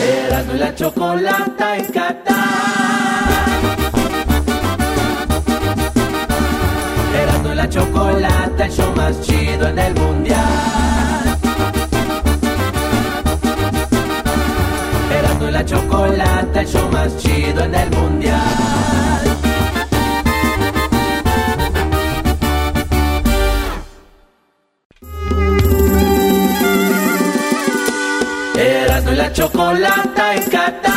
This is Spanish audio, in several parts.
Erasmo y la chocolata en Qatar. Erasmo y la chocolata, el show más chido en el mundial. Erasmo y la chocolata, el show más chido en el mundial. Erasmo y la chocolata en Qatar.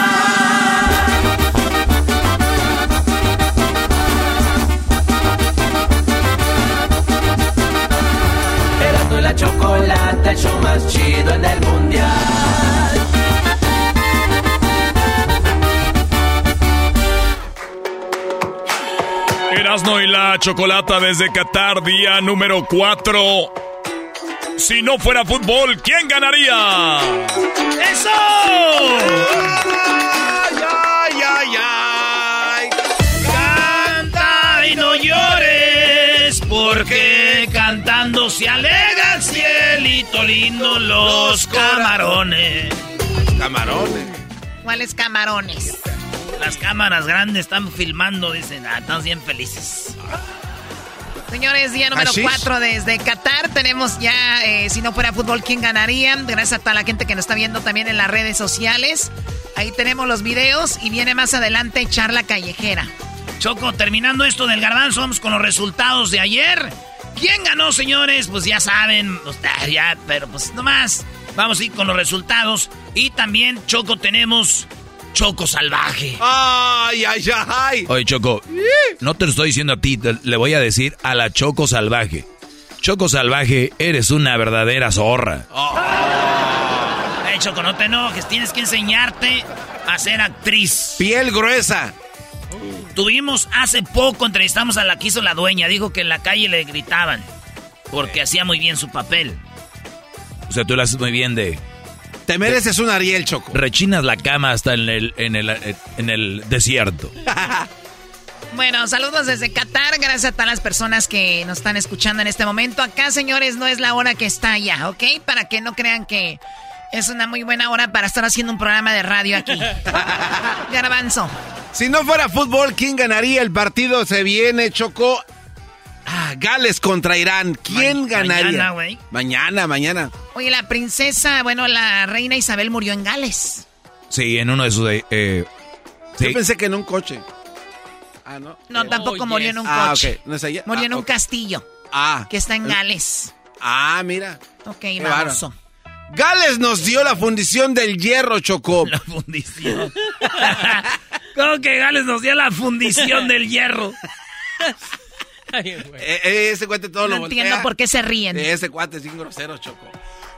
Erasmo y la chocolata, el show más chido en el mundial. Erasno y la chocolata desde Qatar, día número 4. Si no fuera fútbol, ¿quién ganaría? ¡Eso! ¡Ay, ay, ay! Canta y no llores, porque cantando se alega el cielito lindo los camarones. Camarones. ¿Cuáles camarones? Las cámaras grandes están filmando, dicen, ah, están bien felices. Señores, día número ¿Hashish? 4 desde Qatar. Tenemos ya, eh, si no fuera fútbol, ¿quién ganaría? Gracias a toda la gente que nos está viendo también en las redes sociales. Ahí tenemos los videos y viene más adelante charla callejera. Choco, terminando esto del garbanzo, vamos con los resultados de ayer. ¿Quién ganó, señores? Pues ya saben, pues, ya, pero pues nomás. Vamos a ir con los resultados. Y también, Choco, tenemos Choco Salvaje. ¡Ay, ay, ay! Oye, Choco, no te lo estoy diciendo a ti, te- le voy a decir a la Choco Salvaje. Choco Salvaje, eres una verdadera zorra. Eh, Choco, no te enojes, tienes que enseñarte a ser actriz. Piel gruesa. Tuvimos hace poco, entrevistamos a la que hizo la dueña, dijo que en la calle le gritaban, porque hacía muy bien su papel. O sea, tú lo haces muy bien de... Te mereces un Ariel, Choco. Rechinas la cama hasta en el, en el, en el desierto. Bueno, saludos desde Qatar. Gracias a todas las personas que nos están escuchando en este momento. Acá, señores, no es la hora que está allá, ¿ok? Para que no crean que es una muy buena hora para estar haciendo un programa de radio aquí. Garbanzo. Si no fuera fútbol, ¿quién ganaría? El partido se viene, Choco. Ah, Gales contra Irán. ¿Quién Ma- ganaría? mañana, güey. Mañana, mañana. Oye, la princesa, bueno, la reina Isabel murió en Gales. Sí, en uno de sus... eh, sí. Yo pensé que en un coche. Ah, no. No, tampoco murió en un Ah, coche. ok. ¿No es ella? Murió Ah, en un ok. castillo Ah. que está en Gales. Ah, mira. Ok, baboso. Gales nos dio la fundición del hierro, Choco. La fundición. ¿Cómo que Gales nos dio la fundición del hierro? Eh, eh, ese cuate todo No lo entiendo voltea. por qué se ríen. Ese cuate es bien grosero, Choco.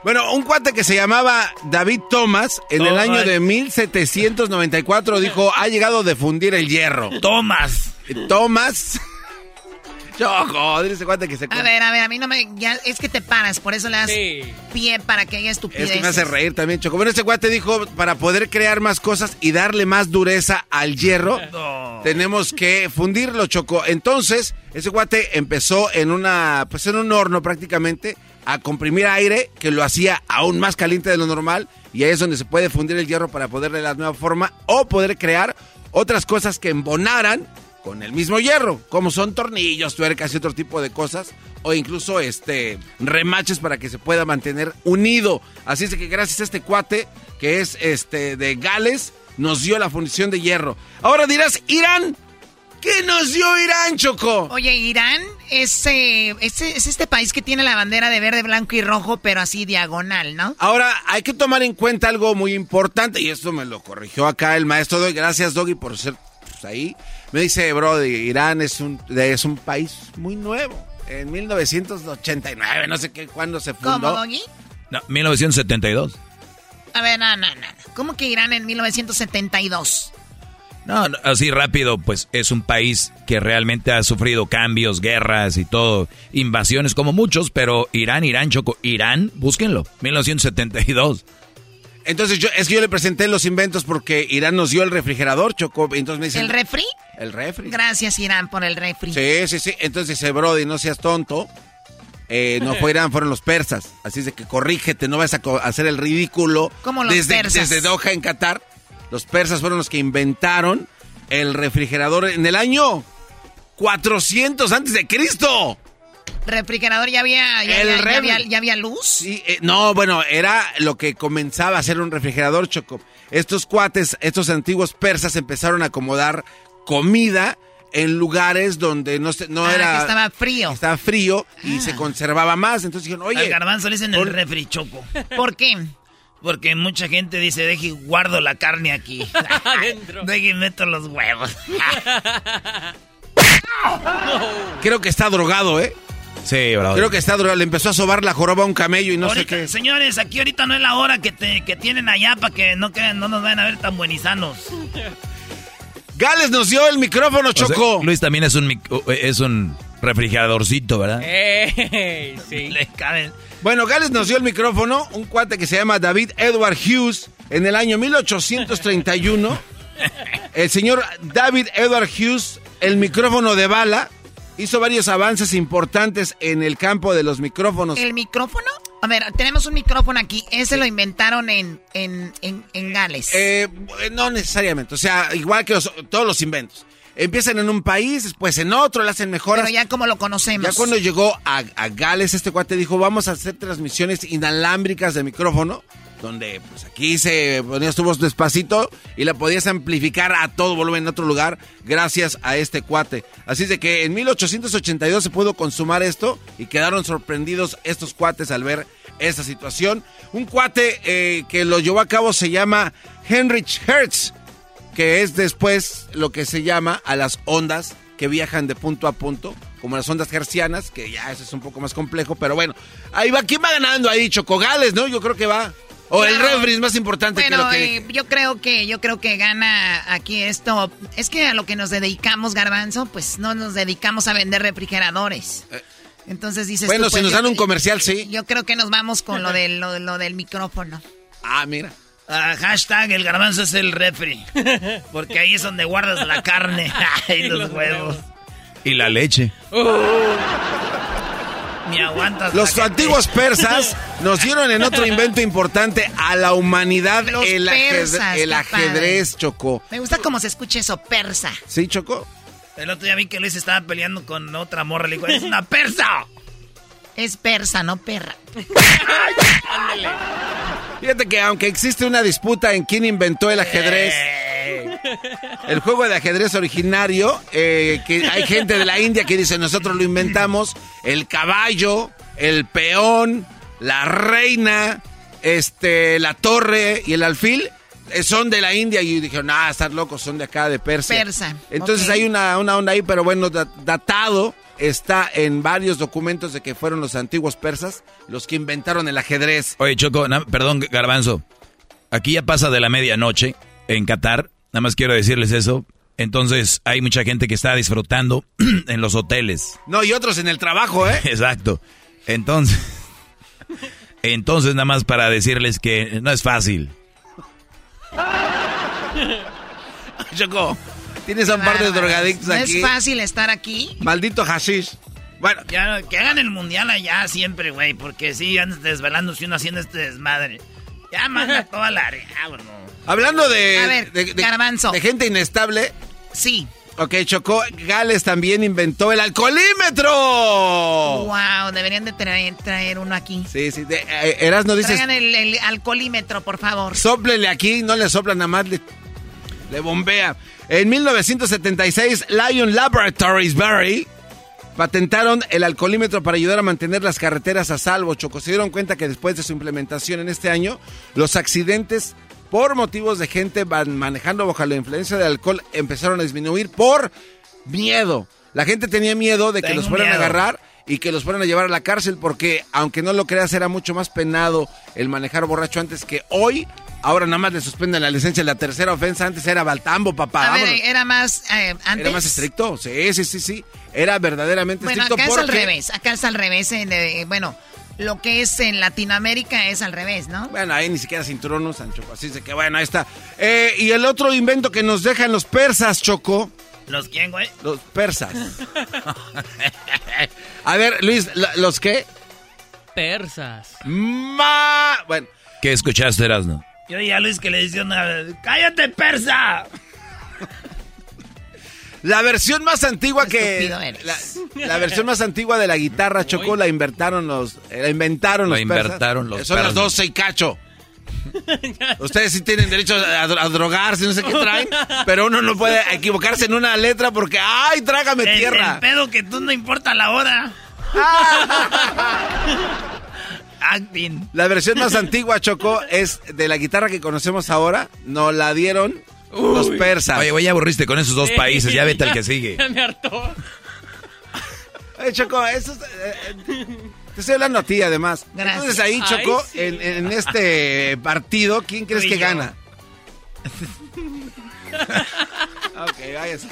Bueno, un cuate que se llamaba David Thomas, en el Thomas. año de 1794, dijo, ha llegado de fundir el hierro. Tomás. Thomas. Choco, dile a ese cuate que se... A ver, a ver, a mí no me... Ya, es que te paras, por eso le das pie para que haya estupidez. Es que me hace reír también, Choco. Bueno, ese cuate dijo, para poder crear más cosas y darle más dureza al hierro, tenemos que fundirlo, Choco. Entonces, ese cuate empezó en una, pues en un horno prácticamente, a comprimir aire, que lo hacía aún más caliente de lo normal, y ahí es donde se puede fundir el hierro para poderle dar nueva forma, o poder crear otras cosas que embonaran con el mismo hierro, como son tornillos, tuercas y otro tipo de cosas, o incluso este remaches para que se pueda mantener unido. Así es que gracias a este cuate que es este de Gales nos dio la fundición de hierro. Ahora dirás, Irán, ¿qué nos dio Irán, Choco? Oye, Irán es, eh, es, es, este país que tiene la bandera de verde, blanco y rojo, pero así diagonal, ¿no? Ahora, hay que tomar en cuenta algo muy importante, y esto me lo corrigió acá el maestro Doggy. Gracias, Doggy, por ser pues, ahí. Me dice, bro, Irán es un, es un país muy nuevo. En 1989, no sé qué, cuándo se fundó. ¿Cómo, Doggy? No, 1972. A ver, no, no, no. ¿Cómo que Irán en 1972? No, así rápido, pues es un país que realmente ha sufrido cambios, guerras y todo, invasiones como muchos, pero Irán, Irán, Choco, Irán, búsquenlo, 1972. Entonces yo, es que yo le presenté los inventos porque Irán nos dio el refrigerador, Choco, entonces me dicen... ¿El refri? El refri. Gracias, Irán, por el refri. Sí, sí, sí, entonces dice, Brody, no seas tonto, eh, no fue Irán, fueron los persas. Así es de que corrígete, no vas a hacer el ridículo. ¿Cómo los desde, persas? Desde Doha, en Qatar. Los persas fueron los que inventaron el refrigerador en el año 400 antes de Cristo. ¿Refrigerador ya había, ya, El ya- ya refri- había, ya había luz? Sí, eh, no, bueno, era lo que comenzaba a ser un refrigerador, Choco. Estos cuates, estos antiguos persas empezaron a acomodar comida en lugares donde no, se- no Ah, era... que estaba frío. Estaba frío y se conservaba más. Entonces dijeron, oye... garbanzo le dicen el refri choco. ¿Por qué? Porque mucha gente dice, deje guardo la carne aquí. Adentro. Deje y meto los huevos. Creo que está drogado, ¿eh? Sí, bro. Creo que está drogado. Le empezó a sobar la joroba a un camello y no Ahorita, sé qué. Señores, aquí ahorita no es la hora que, te, que tienen allá para que no, crean, no nos vayan a ver tan buenizanos. Gales nos dio el micrófono, O sea, Choco. Luis también es un, mic- es un refrigeradorcito, ¿verdad? Ey, sí. Le caben. Bueno, Gales nos dio el micrófono, un cuate que se llama David Edward Hughes, en el año 1831. El señor David Edward Hughes, el micrófono de bala, hizo varios avances importantes en el campo de los micrófonos. ¿El micrófono? A ver, tenemos un micrófono aquí. Ese lo inventaron en, en, en, en Gales. Eh, no necesariamente, o sea, igual que los- todos los inventos. Empiezan en un país, después en otro, le hacen mejoras. pero ya como lo conocemos. Ya cuando llegó a, a Gales, este cuate dijo, vamos a hacer transmisiones inalámbricas de micrófono, donde pues aquí se ponías tu voz despacito y la podías amplificar a todo volumen en otro lugar gracias a este cuate. Así es de que en 1882 se pudo consumar esto y quedaron sorprendidos estos cuates al ver esta situación. Un cuate eh, que lo llevó a cabo se llama Heinrich Hertz que es después lo que se llama a las ondas que viajan de punto a punto, como las ondas hercianas, que ya eso es un poco más complejo, pero bueno, ahí va, ¿quién va ganando ahí? Chocogales, ¿no? Yo creo que va. O el refri es más importante Bueno, que lo que... eh, yo creo que yo creo que gana aquí esto. Es que a lo que nos dedicamos, Garbanzo, pues no nos dedicamos a vender refrigeradores. Entonces dices bueno, tú, pues, si nos yo- dan un comercial, sí. Yo creo que nos vamos con lo del, lo, lo del micrófono. Ah, mira. Ah, hashtag el garbanzo es el refri. Porque ahí es donde guardas la carne y los huevos. Y la leche. Ni aguantas. Los antiguos persas nos dieron en otro invento importante a la humanidad Los el, persas, el qué ajedrez, Chocó. Me gusta cómo se escucha eso, persa. ¿Sí, Chocó? El otro día vi que Luis estaba peleando con otra morra. Le digo, es una persa. Es persa, no perra. Fíjate que aunque existe una disputa en quién inventó el ajedrez, el juego de ajedrez originario, eh, que hay gente de la India que dice nosotros lo inventamos, el caballo, el peón, la reina, este, la torre y el alfil. eh, Son de la India y dijeron, ah, estás locos, son de acá, de Persia. Persa, Entonces hay una, una onda ahí, pero bueno, da- datado está en varios documentos de que fueron los antiguos persas los que inventaron el ajedrez. Oye, Choco, na- perdón, Garbanzo. Aquí ya pasa de la medianoche en Qatar. Nada más quiero decirles eso. Entonces, hay mucha gente que está disfrutando en los hoteles. No, y otros en el trabajo, ¿eh? Exacto. Entonces, entonces nada más para decirles que no es fácil. Choco, tienes a un par de drogadictos No aquí. es fácil estar aquí. Maldito hashish. Bueno, Ya, que hagan el mundial allá siempre, güey. Porque sí, andan desvelándose uno haciendo este desmadre. Ya manda toda la área, no. hablando de, A ver, de, de- Garbanzo. de gente inestable, Sí. Ok, Choco, Gales también inventó el alcoholímetro. Wow, deberían de traer, traer uno aquí. Sí, sí. De, eh, Erasno dices, Traigan el, el alcoholímetro, por favor. sóplele aquí, no le soplan nada más, le, le bombea. En 1976, Lion Laboratories Berry patentaron el alcoholímetro para ayudar a mantener las carreteras a salvo. Choco, se dieron cuenta que después de su implementación en este año, los accidentes por motivos de gente manejando bajo la influencia del alcohol empezaron a disminuir por miedo. La gente tenía miedo de que Tengo los fueran a agarrar y que los fueran a llevar a la cárcel porque, aunque no lo creas, era mucho más penado el manejar borracho antes que hoy. Ahora nada más le suspenden la licencia. La tercera ofensa antes era Baltambo, papá. A ver, era más eh, antes. Era más estricto, sí, sí, sí, sí. Era verdaderamente Bueno, estricto acá es al porque- revés. Acá es al revés. en, eh, bueno, lo que es en Latinoamérica es al revés, ¿no? Bueno, ahí ni siquiera cinturón usan, Choco. Así de que bueno, ahí está. Eh, y el otro invento que nos dejan los persas, Choco. ¿Los quién, güey? Los persas. A ver, Luis, ¿la- ¿los qué? Persas. Ma... Bueno, ¿Qué escuchaste, Erasno? Yo oí a Luis que le decía una vez, ¡cállate, persa! la versión más antigua que... La, la versión más antigua de la guitarra, Choco, la inventaron los... La inventaron La los persas. inventaron los Son las persas. 12 y cacho. Ustedes sí tienen derecho a, a drogarse, no sé qué traen, pero uno no puede equivocarse en una letra porque ¡ay, trágame El, tierra! el pedo que tú no importa la hora. Acting. La versión más antigua, Choco, es de la guitarra que conocemos ahora. Nos la dieron los persas. Oye, güey, ya aburriste con esos dos países, ya vete al que sigue. Ya me hartó. Oye, Choco, eso es, eh, eh, te estoy hablando a ti, además. Gracias. Entonces ahí, Ay, Choco, sí. en, en este partido, ¿quién crees que yo. gana? ok, váyase.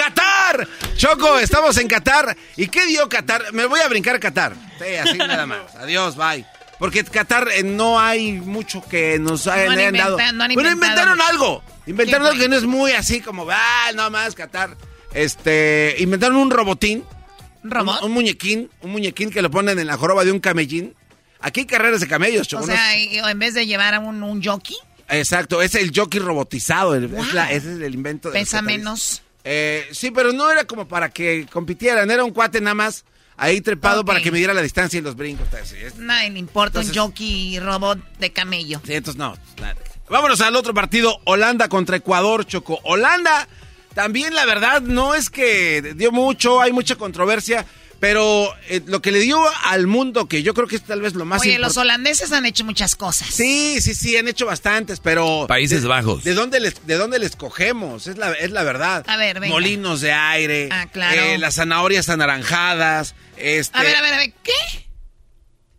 ¡Qatar! Choco, estamos en Qatar. ¿Y qué dio Qatar? Me voy a brincar a Qatar. Sí, así nada más. Adiós, bye. Porque Qatar eh, no hay mucho que nos hayan, han dado. no han Pero inventaron algo. Inventaron ¿Qué algo que no es muy así como, ah, no más Qatar. Este, inventaron un robotín. ¿Robot? Un, un muñequín, un muñequín que lo ponen en la joroba de un camellín. Aquí hay carreras de camellos, Choco. O sea, y- en vez de llevar a un, un jockey, Exacto, es el jockey robotizado. Wow. es la- ese es el invento de pesa menos. Eh, sí, pero no era como para que compitieran, era un cuate nada más ahí trepado para que midiera la distancia y los brincos. Nadie le importa Entonces- un jockey robot de camello. sí, entonces no. nada. Vámonos al otro partido, Holanda contra Ecuador, Choco. Holanda, también la verdad no es que dio mucho, hay mucha controversia, pero eh, lo que le dio al mundo, que yo creo que es tal vez lo más Oye, los holandeses han hecho muchas cosas. Sí, sí, sí, han hecho bastantes, pero... Países de- Bajos. ¿De dónde les, de dónde les cogemos? Es la, es la verdad. A ver, venga. Molinos de aire. Ah, claro. eh, las zanahorias anaranjadas. Este, A ver, a ver, a ver, ¿qué?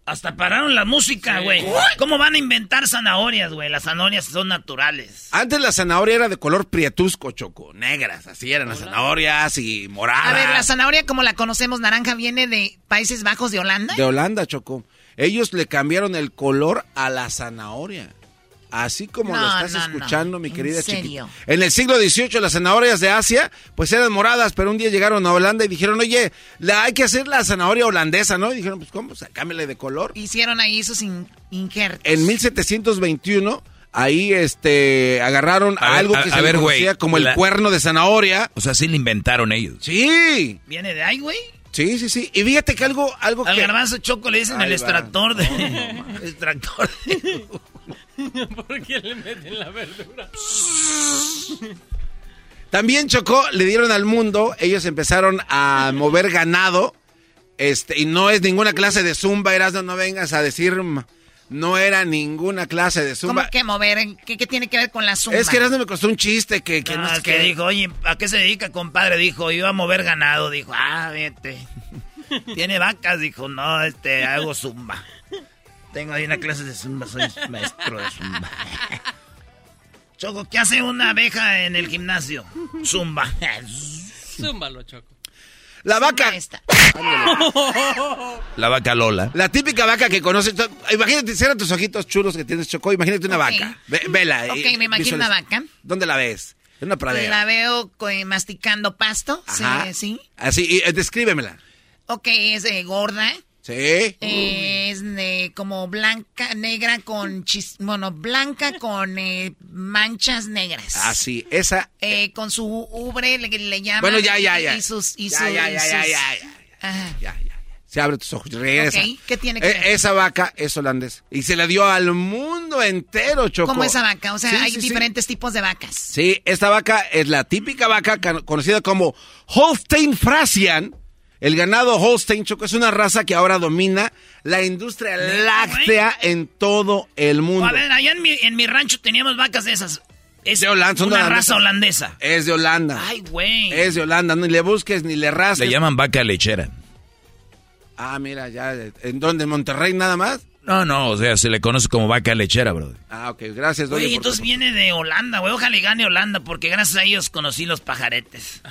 Hasta pararon la música, güey. ¿Cómo van a inventar zanahorias, güey? Las zanahorias son naturales. Antes la zanahoria era de color prietusco, choco. Negras, así eran las zanahorias y moradas. A ver, la zanahoria como la conocemos naranja viene de Países Bajos de Holanda. De Holanda, choco. Ellos le cambiaron el color a la zanahoria. Así como lo estás no, no. escuchando, mi ¿En querida serio? chiquita. En el siglo XVIII las zanahorias de Asia pues eran moradas, pero un día llegaron a Holanda y dijeron, oye, la, hay que hacer la zanahoria holandesa, ¿no? Y dijeron, pues ¿cómo? O sea, cámbiale de color. Hicieron ahí sus in- injertos. En 1721 ahí este agarraron A algo a- que a se ver, conocía como el cuerno de zanahoria. O sea, sí lo inventaron ellos. Sí, ¿Viene de ahí, güey? sí, sí, sí. Y fíjate que algo, algo Al que... garbanzo choco le dicen Ahí el va. extractor de... extractor de... ¿Por qué le meten la verdura? También chocó, le dieron al mundo, ellos empezaron a mover ganado, este, y no es ninguna clase de zumba, Erasmo, no vengas a decir, no era ninguna clase de ¿Cómo zumba. que mover? ¿Qué, qué tiene que ver con la zumba? Es que Erasmo me costó un chiste que, que no, sé que qué. dijo, oye, ¿a qué se dedica, compadre? Dijo, iba a mover ganado. Dijo, ah, vete. ¿Tiene vacas? Dijo, no, este, hago zumba. Tengo ahí una clase de zumba, soy maestro de zumba. Choco, ¿qué hace una abeja en el gimnasio? Zumba. Zúmbalo, Choco. La vaca, Esta. La vaca Lola. la típica vaca que conoces, imagínate, cierra tus ojitos chulos que tienes, Chocó, imagínate una vaca, Ve- vela. Ok, eh, me imagino visualiza. una vaca. ¿Dónde la ves? En una pradera. La veo eh, masticando pasto. Ajá. Sí, sí. Así, y, eh, descríbemela. Ok, es eh, gorda. Sí. Es de, como blanca, negra con chis, bueno, blanca con eh, manchas negras. Ah, sí, esa. Eh, con su ubre le, le llaman. Bueno, ya, ya, ya. Y sus, y Ya, sus- ya, ya, ya, ya, ya. Ya, ya. Se abre tus ojos regresa. Ok, ¿qué tiene que Eh, ver? Esa vaca es holandesa. Y se la dio al mundo entero, Choco. Como esa vaca, o sea, Sí, hay sí, sí. diferentes tipos de vacas. Sí, esta vaca es la típica vaca conocida como Holstein Friesian. El ganado Holstein, Choco, es una raza que ahora domina la industria láctea en todo el mundo. A ver, allá en mi, en mi rancho teníamos vacas de esas. Es De Holanda, una raza holandesa. Es de Holanda. Ay, güey. Es de Holanda. Ni le busques ni le rasques. Le llaman vaca lechera. Ah, mira, ya. ¿En dónde? ¿En Monterrey nada más? No, no, o sea, se le conoce como vaca lechera, brother. Ah, ok. Gracias, Doggy, Oye, entonces viene de Holanda, güey. Ojalá y gane Holanda, porque gracias a ellos conocí los pajaretes.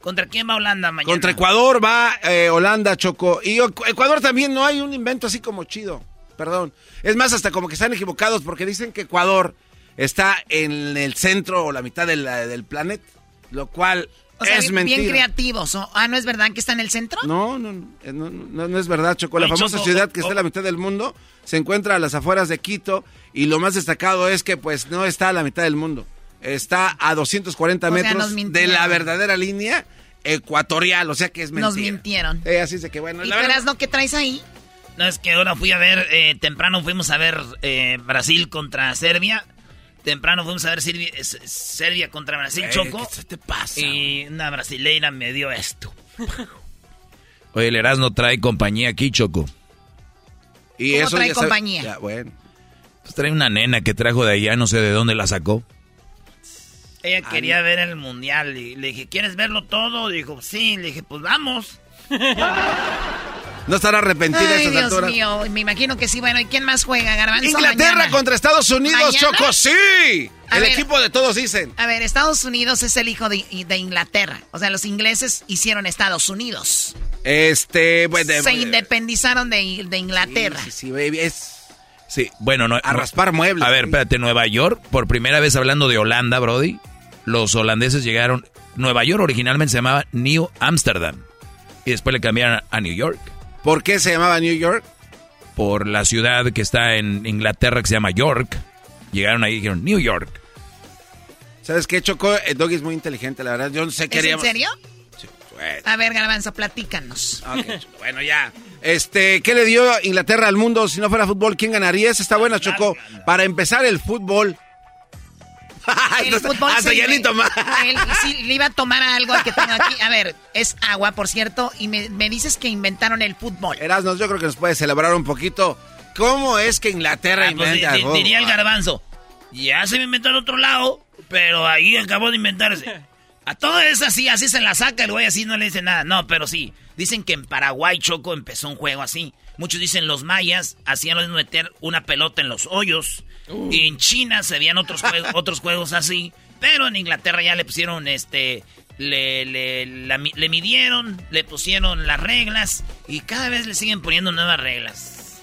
¿Contra quién va Holanda mañana? Contra Ecuador va eh, Holanda, Choco. Y Ecu- Ecuador también no hay un invento así como chido. Perdón. Es más, hasta como que están equivocados porque dicen que Ecuador está en el centro o la mitad del, del planeta. Lo cual O sea, es bien, mentira. bien creativos. ¿o? Ah, ¿no es verdad que está en el centro? No, no, no, eh, no, no, es verdad, Choco. La famosa Choco, ciudad que oh, está en la mitad del mundo se encuentra a las afueras de Quito y lo más destacado es que pues no está a la mitad del mundo. Está a 240 O sea, metros de la verdadera línea ecuatorial, o sea que es mentira. Nos mintieron. Eh, así es de que bueno, ¿Y eras lo que traes ahí? No, es que ahora fui a ver, eh, temprano fuimos a ver eh, Brasil contra Serbia. Temprano fuimos a ver Serbia, eh, Serbia contra Brasil, Choco. ¿qué te pasa? Y una brasileira me dio esto. Oye, el Erasmo trae compañía aquí, Choco. Y ¿Cómo eso trae ya sabe- compañía? ya, bueno. Pues trae una nena que trajo de allá, no sé de dónde la sacó. Ella quería ver el mundial y le dije, ¿quieres verlo todo? Dijo, sí. Le dije, pues vamos. No estará arrepentida a Ay, Dios alturas. mío, me imagino que sí. Bueno, ¿y quién más juega, Garbanzo? Inglaterra mañana? contra Estados Unidos, ¿Mañana? Choco, sí. A el ver. equipo de todos dicen. A ver, Estados Unidos es el hijo de, de Inglaterra. O sea, los ingleses hicieron Estados Unidos. Este, bueno, Se eh, independizaron de, de Inglaterra. Sí, sí, baby, es Sí, bueno, no. a raspar muebles. A ver, espérate, Nueva York, por primera vez hablando de Holanda, Brody, los holandeses llegaron. Nueva York originalmente se llamaba New Amsterdam. Y después le cambiaron a New York. ¿Por qué se llamaba New York? Por la ciudad que está en Inglaterra que se llama York. Llegaron ahí y dijeron New York. ¿Sabes qué, Choco? El doggy es muy inteligente, la verdad. Yo no sé qué ¿Es en serio? Bueno. A ver, Garbanzo, platícanos. Bueno, ya. Este, ¿qué le dio Inglaterra al mundo si no fuera fútbol? ¿Quién ganaría? Esa está buena, Choco. Para empezar, el fútbol. El Hasta- fútbol hasta ya ni inve- tomar. Él sí le iba a tomar algo que tengo aquí. A ver, es agua, por cierto, y me, me dices que inventaron el fútbol. Erasmus, yo creo que nos puede celebrar un poquito. ¿Cómo es que Inglaterra Ah, pues, inventa di- di- algo? diría el garbanzo. Ya se me inventó en otro lado, pero ahí acabó de inventarse. A todo es así, así se la saca el güey, así no le dice nada. No, pero sí. Dicen que en Paraguay, Choco, empezó un juego así. Muchos dicen los mayas hacían lo meter una pelota en los hoyos. Y en China se veían otros, juegos, otros juegos así. Pero en Inglaterra ya le pusieron este. Le, le, la le midieron, le pusieron las reglas. Y cada vez le siguen poniendo nuevas reglas.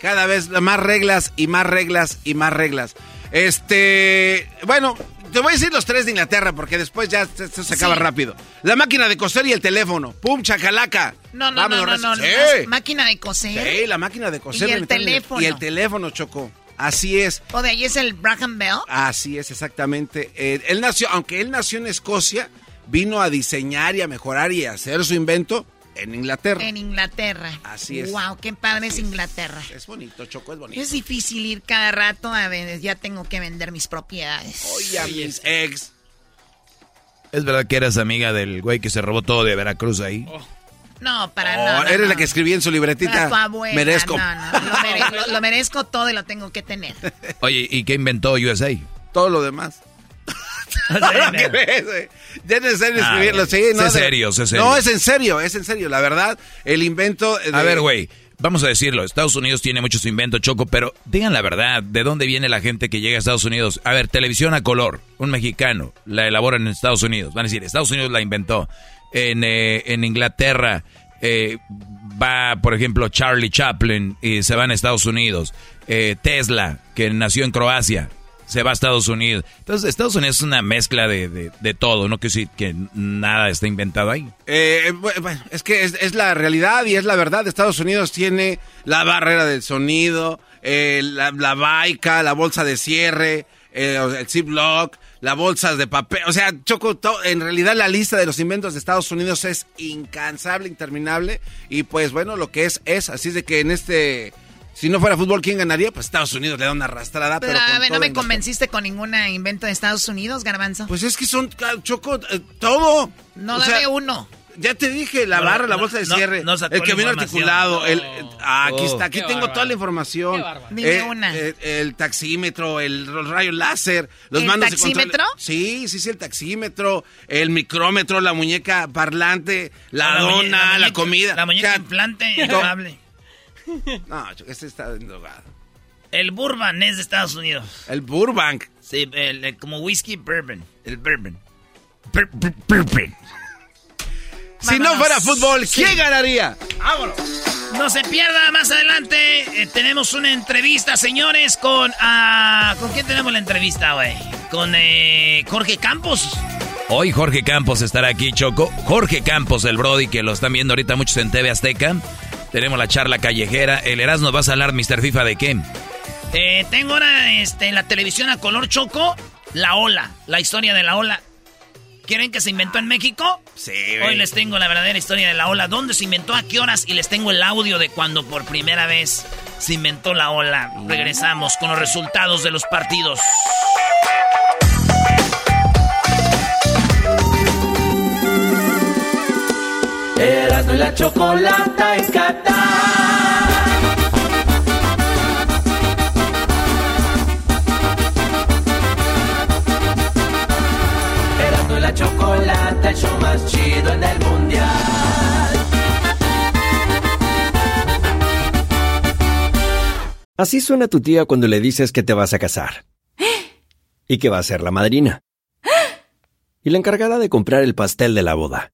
Cada vez más reglas y más reglas y más reglas. Este, bueno, te voy a decir los tres de Inglaterra porque después ya esto se, acaba Sí. rápido. La máquina de coser y el teléfono. ¡Pum, chacalaca! No, no, no, Vámonos, no, no. Sí. Máquina de coser. Sí, la máquina de coser. Y el teléfono. Y el teléfono, Choco. Así es. O de ahí es el Braham Bell. Así es, exactamente. Eh, él nació, aunque él nació en Escocia, vino a diseñar y a mejorar y a hacer su invento en Inglaterra. En Inglaterra. Así es. Wow, qué padre Así es es. Inglaterra. Es bonito, Choco, es bonito. Es difícil ir cada rato a ver, ya tengo que vender mis propiedades. Oye, a mis ex. ¿Es verdad que eras amiga del güey que se robó todo de Veracruz ahí? No, para Oh, nada. eres no. la que escribí en su libretita. Tu abuela, Merezco. No, no, lo, mere- lo- lo merezco todo y lo tengo que tener. Oye, ¿y qué inventó USA? Todo lo demás. ¿Qué ves, güey? Ya es necesario escribirlo, sí. no, serio, sé serio. No, es en serio, es en serio. La verdad, el invento... de- A ver, güey, vamos a decirlo. Estados Unidos tiene muchos inventos, Choco, pero digan la verdad. ¿De dónde viene la gente que llega a Estados Unidos? A ver, televisión a color. Un mexicano la elabora en Estados Unidos. Van a decir, Estados Unidos la inventó. En, eh, en Inglaterra eh, va, por ejemplo, Charlie Chaplin y se va a Estados Unidos. Eh, Tesla, que nació en Croacia. Se va a Estados Unidos. Entonces, Estados Unidos es una mezcla de, de, todo, no que sí que nada está inventado ahí. Eh, bueno, es que es, la realidad y es la verdad. Estados Unidos tiene la barrera del sonido, eh, la, la baica, la bolsa de cierre, eh, el ziplock, las bolsas de papel. O sea, Choco, en realidad la lista de los inventos de Estados Unidos es incansable, interminable. Y pues bueno, lo que es, es. Así es de que en este si no fuera fútbol, ¿quién ganaría? Pues Estados Unidos le da una arrastrada. Pero, a ver, ¿no me convenciste con ninguna invento de Estados Unidos, Garbanzo? Pues es que son, Choco, eh, todo. No, dame uno. Ya te dije, la barra, la bolsa de cierre, el camino articulado, el, ah, aquí está, aquí tengo toda la información. Dime eh, una. Eh, el, taxímetro, el rayo láser, los ¿El mandos taxímetro? Sí, sí, sí, el taxímetro, el micrómetro, la muñeca parlante, la, dona, la, comida. La muñeca implante, No, este está drogado. El Burbank es de Estados Unidos. El Burbank. Sí, el, como whisky bourbon. El bourbon. Si no fuera fútbol, ¿quién ganaría? Vámonos. No se pierda más adelante. Eh, tenemos una entrevista, señores, con. Uh, ¿Con quién tenemos la entrevista, güey? Con eh, Jorge Campos. Hoy Jorge Campos estará aquí, Choco. Jorge Campos, el Brody, que lo están viendo ahorita muchos en TV Azteca. Tenemos la charla callejera. El Erasmo va a hablar, Mr. FIFA, ¿de qué? Eh, tengo ahora este, en la televisión a color choco la ola, la historia de la ola. ¿Quieren que se inventó en México? Sí. Hoy les tengo la verdadera historia de la ola. ¿Dónde se inventó? ¿A qué horas? Y les tengo el audio de cuando por primera vez se inventó la ola. Regresamos con los resultados de los partidos. Erasmo y la chocolata en Qatar. Erasmo y la chocolata, el show más chido en el mundial. Así suena tu tía cuando le dices que te vas a casar. Y que va a ser la madrina. Y la encargada de comprar el pastel de la boda.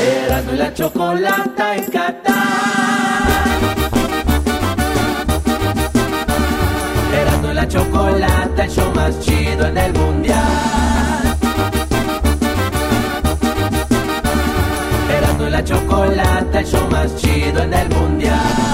Erasmo y la chocolata en Qatar. Erasmo y la chocolata, el show más chido en el mundial. Erasmo y la chocolata, el show más chido en el mundial.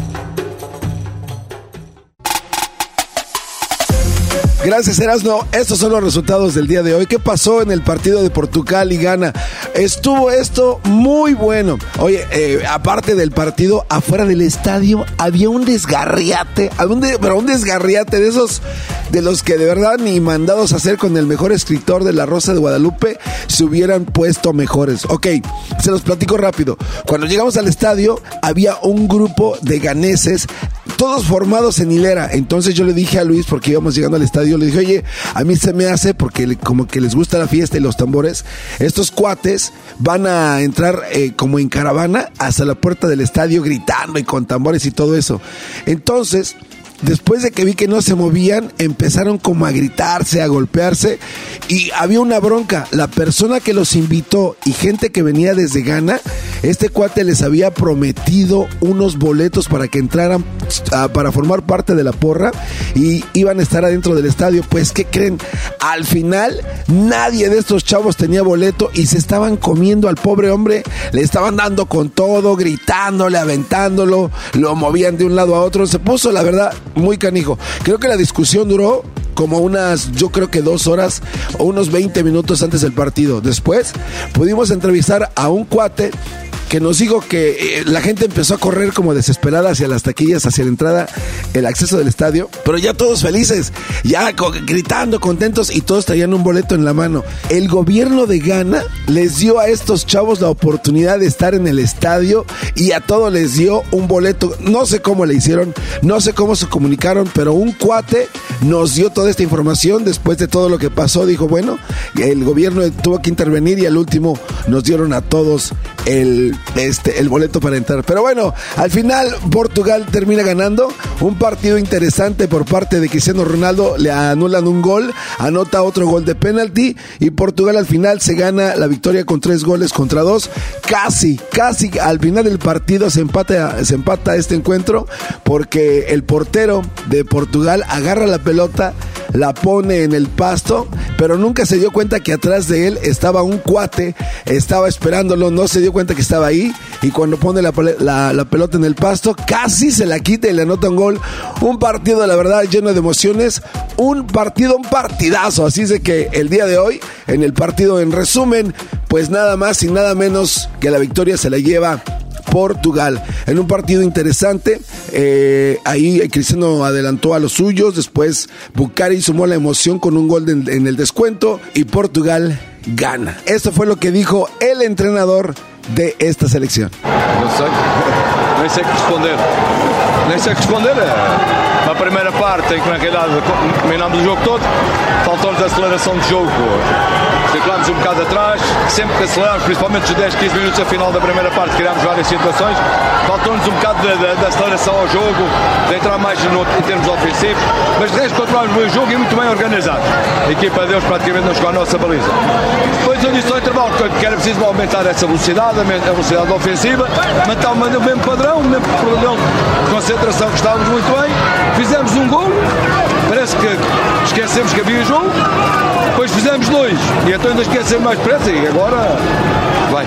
Gracias, Erasno. Estos son los resultados del día de hoy. ¿Qué pasó en el partido de Portugal y Ghana? Estuvo esto muy bueno. Oye, eh, aparte del partido, afuera del estadio había un desgarriate, pero un desgarriate de esos de los que de verdad ni mandados a hacer con el mejor escritor de La Rosa de Guadalupe se hubieran puesto mejores. Ok, se los platico rápido. Cuando llegamos al estadio, había un grupo de ganeses todos formados en hilera. Entonces yo le dije a Luis, porque íbamos llegando al estadio, le dije, oye, a mí se me hace, porque como que les gusta la fiesta y los tambores, estos cuates van a entrar eh, como en caravana hasta la puerta del estadio gritando y con tambores y todo eso. Entonces Después de que vi que no se movían, empezaron como a gritarse, a golpearse y había una bronca. La persona que los invitó y gente que venía desde Ghana, este cuate les había prometido unos boletos para que entraran ah, para formar parte de la porra y iban a estar adentro del estadio. Pues, ¿qué creen? Al final, nadie de estos chavos tenía boleto y se estaban comiendo al pobre hombre. Le estaban dando con todo, gritándole, aventándolo, lo movían de un lado a otro. Se puso, la verdad, muy canijo. Creo que la discusión duró como unas, yo creo que dos horas o unos 20 minutos antes del partido. Después pudimos entrevistar a un cuate que nos dijo que eh, la gente empezó a correr como desesperada hacia las taquillas, hacia la entrada, el acceso del estadio, pero ya todos felices, ya gritando, contentos y todos traían un boleto en la mano. El gobierno de Ghana les dio a estos chavos la oportunidad de estar en el estadio y a todos les dio un boleto. No sé cómo le hicieron, no sé cómo se comunicaron, pero un cuate nos dio toda esta información después de todo lo que pasó. Dijo, bueno, el gobierno tuvo que intervenir y al último nos dieron a todos el este, el boleto para entrar. Pero bueno, al final Portugal termina ganando. Un partido interesante por parte de Cristiano Ronaldo. Le anulan un gol, anota otro gol de penalti y Portugal al final se gana la victoria con tres goles contra dos. Casi, casi al final del partido se empata, se empata este encuentro porque el portero de Portugal agarra la pelota la pone en el pasto, pero nunca se dio cuenta que atrás de él estaba un cuate, estaba esperándolo, no se dio cuenta que estaba ahí y cuando pone la, pelota en el pasto, casi se la quita y le anota un gol. Un partido, la verdad, lleno de emociones, un partido, un partidazo, así es de que el día de hoy, en el partido, en resumen, pues nada más y nada menos que la victoria se la lleva Portugal. En un partido interesante, eh, ahí Cristiano adelantó a los suyos, después Bucari sumó la emoción con un gol en el descuento y Portugal gana. Esto fue lo que dijo el entrenador de esta selección. Nem sei responder. Nem sei responder. A primeira parte, em que na realidade dominámos o jogo todo, faltou-nos aceleração de jogo. circulámos um bocado atrás, sempre que aceleramos, principalmente os 10, 15 minutos a final da primeira parte, criámos várias situações. Faltou-nos um bocado de, aceleração ao jogo, de entrar mais no, em termos ofensivos, mas de resto controlámos bem o jogo e muito bem organizado. A equipa de Deus praticamente não chegou à nossa baliza. Depois eu disse ao intervalo que era preciso aumentar essa velocidade, a velocidade ofensiva, manter o mesmo padrão, o mesmo padrão de concentração que estávamos muito bem. Fizemos um gol, parece que esquecemos que havia jogo, depois fizemos dois e então ainda esquecemos mais depressa e agora vai.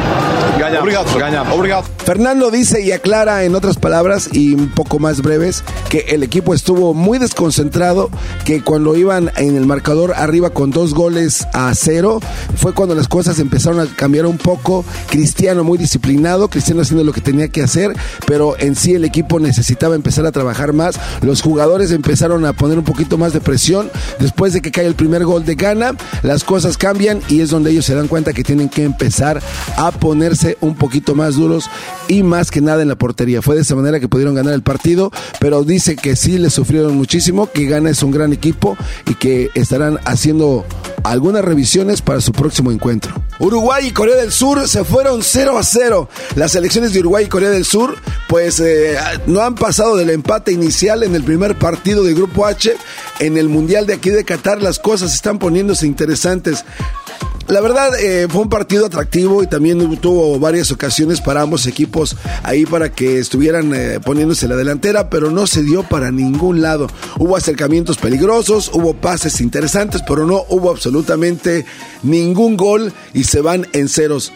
Ganhamos. Obrigado, ganhamos. Obrigado. Fernando dice y aclara en otras palabras y un poco más breves que el equipo estuvo muy desconcentrado, que cuando iban en el marcador arriba con dos goles a cero, fue cuando las cosas empezaron a cambiar un poco. Cristiano muy disciplinado, Cristiano haciendo lo que tenía que hacer, pero en sí el equipo necesitaba empezar a trabajar más. Los jugadores empezaron a poner un poquito más de presión. Después de que cae el primer gol de Gana, las cosas cambian y es donde ellos se dan cuenta que tienen que empezar a ponerse un poquito más duros y más que nada en la portería. Fue de esa manera que pudieron ganar el partido, pero dice que sí le sufrieron muchísimo, que Gana es un gran equipo y que estarán haciendo algunas revisiones para su próximo encuentro. Uruguay y Corea del Sur se fueron 0 a 0. Las elecciones de Uruguay y Corea del Sur pues eh, no han pasado del empate inicial en el primer partido del Grupo H. En el Mundial de aquí de Qatar las cosas están poniéndose interesantes. La verdad, eh, fue un partido atractivo y también tuvo varias ocasiones para ambos equipos ahí para que estuvieran eh, poniéndose la delantera, pero no se dio para ningún lado. Hubo acercamientos peligrosos, hubo pases interesantes, pero no hubo absolutamente ningún gol y se van en ceros.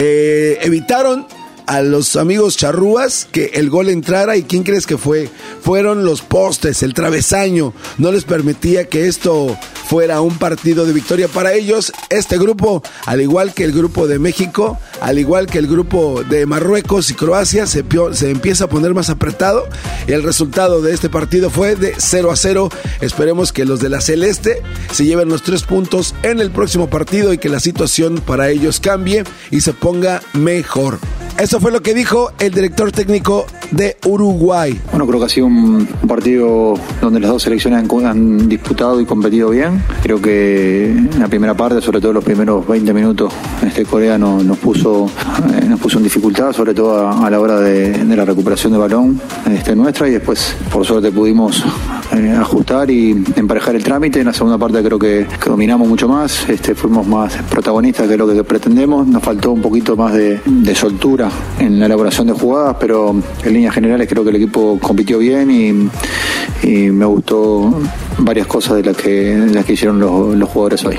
Eh, evitaron a los amigos charrúas que el gol entrara y quién crees que fue? Fueron los postes, el travesaño, no les permitía que esto fuera un partido de victoria para ellos. Este grupo, al igual que el grupo de México, al igual que el grupo de Marruecos y Croacia, se, se empieza a poner más apretado. El resultado de este partido fue de 0 a 0. Esperemos que los de la Celeste se lleven los tres puntos en el próximo partido y que la situación para ellos cambie y se ponga mejor. Eso fue lo que dijo el director técnico de Uruguay. Bueno, creo que ha sido un partido donde las dos selecciones han, disputado y competido bien. Creo que en la primera parte, sobre todo los primeros 20 minutos, este Corea no- nos puso eh, nos puso en dificultad, sobre todo a, la hora de, de la recuperación de balón este, nuestra y después por suerte pudimos ajustar y emparejar el trámite. En la segunda parte creo que, dominamos mucho más, este, fuimos más protagonistas que lo que pretendemos. Nos faltó un poquito más de, de soltura en la elaboración de jugadas, pero en líneas generales creo que el equipo compitió bien y, me gustó varias cosas de las que, de las que hicieron los, los jugadores hoy.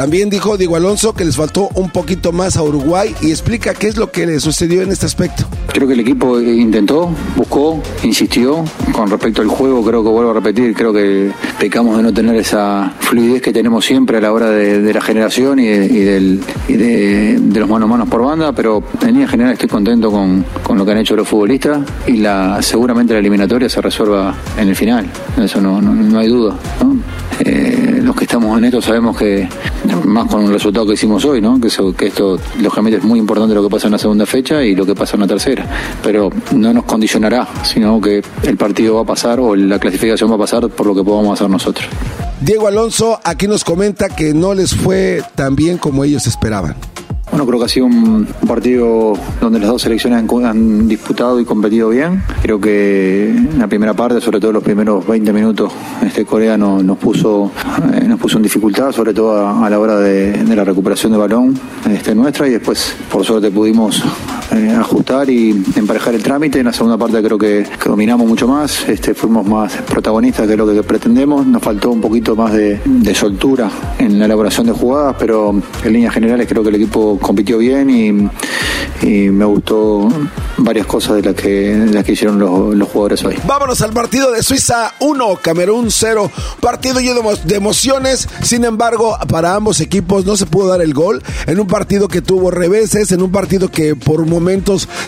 También dijo Diego Alonso que les faltó un poquito más a Uruguay y explica qué es lo que le sucedió en este aspecto. Creo que el equipo intentó, buscó, insistió. Con respecto al juego, creo que vuelvo a repetir, creo que pecamos de no tener esa fluidez que tenemos siempre a la hora de, la generación y, de, del- de- los manos a manos por banda, pero en línea general estoy contento con, con lo que han hecho los futbolistas y la, seguramente la eliminatoria se resuelva en el final. Eso no, no, hay duda. Eh, los que estamos en esto sabemos que, más con el resultado que hicimos hoy, ¿no? que, eso- que esto lógicamente es muy importante lo que pasa en la segunda fecha y lo que pasa en la tercera, pero no nos condicionará, sino que el partido va a pasar o la clasificación va a pasar por lo que podamos hacer nosotros. Diego Alonso aquí nos comenta que no les fue tan bien como ellos esperaban. Bueno, creo que ha sido un partido donde las dos selecciones han, disputado y competido bien. Creo que en la primera parte, sobre todo los primeros 20 minutos, este Corea no- nos puso eh, nos puso en dificultad, sobre todo a, la hora de, de la recuperación de balón este, nuestra y después por suerte pudimos eh, ajustar y emparejar el trámite. En la segunda parte creo que, dominamos mucho más, este, fuimos más protagonistas que lo que pretendemos. Nos faltó un poquito más de, de soltura en la elaboración de jugadas, pero en líneas generales creo que el equipo compitió bien y, me gustó varias cosas de las que, de las que hicieron los, los jugadores hoy. Vámonos al partido de Suiza 1, Camerún 0. Partido lleno de de emociones. Sin embargo, para ambos equipos no se pudo dar el gol. En un partido que tuvo reveses, en un partido que por momentos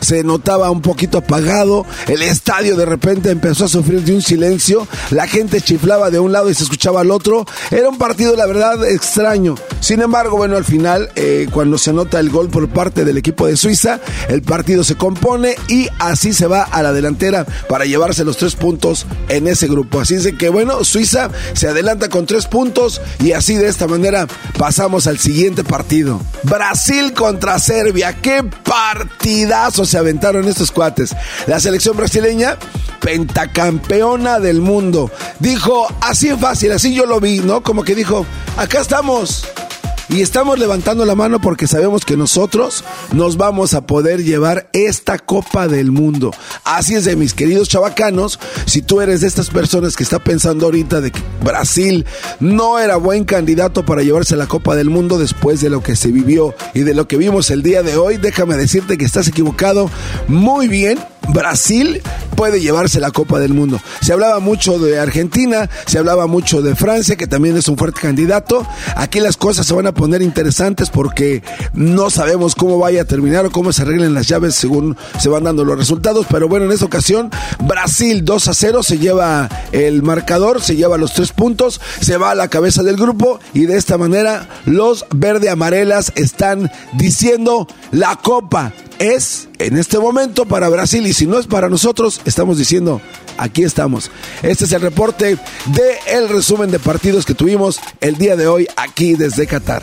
se notaba un poquito apagado. El estadio de repente empezó a sufrir de un silencio. La gente chiflaba de un lado y se escuchaba al otro. Era un partido, la verdad, extraño. Sin embargo, bueno, al final, eh, cuando se nota el gol por parte del equipo de Suiza, el partido se compone y así se va a la delantera para llevarse los tres puntos en ese grupo. Así es que, bueno, Suiza se adelanta con tres puntos y así de esta manera pasamos al siguiente partido. Brasil contra Serbia. ¡Qué se aventaron estos cuates! La selección brasileña, pentacampeona del mundo, dijo así en fácil, así yo lo vi, ¿no? Como que dijo, acá estamos. Y estamos levantando la mano porque sabemos que nosotros nos vamos a poder llevar esta Copa del Mundo. Así es de mis queridos chavacanos, si tú eres de estas personas que está pensando ahorita de que Brasil no era buen candidato para llevarse la Copa del Mundo después de lo que se vivió y de lo que vimos el día de hoy, déjame decirte que estás equivocado muy bien. Brasil puede llevarse la Copa del Mundo. Se hablaba mucho de Argentina, se hablaba mucho de Francia, que también es un fuerte candidato. Aquí las cosas se van a poner interesantes porque no sabemos cómo vaya a terminar o cómo se arreglen las llaves según se van dando los resultados. Pero bueno, en esta ocasión, Brasil 2 a 0 se lleva el marcador, se lleva los tres puntos, se va a la cabeza del grupo y de esta manera los verde amarelas están diciendo la Copa es en este momento para Brasil y si no es para nosotros, estamos diciendo, aquí estamos. Este es el reporte de resumen de partidos que tuvimos el día de hoy aquí desde Qatar.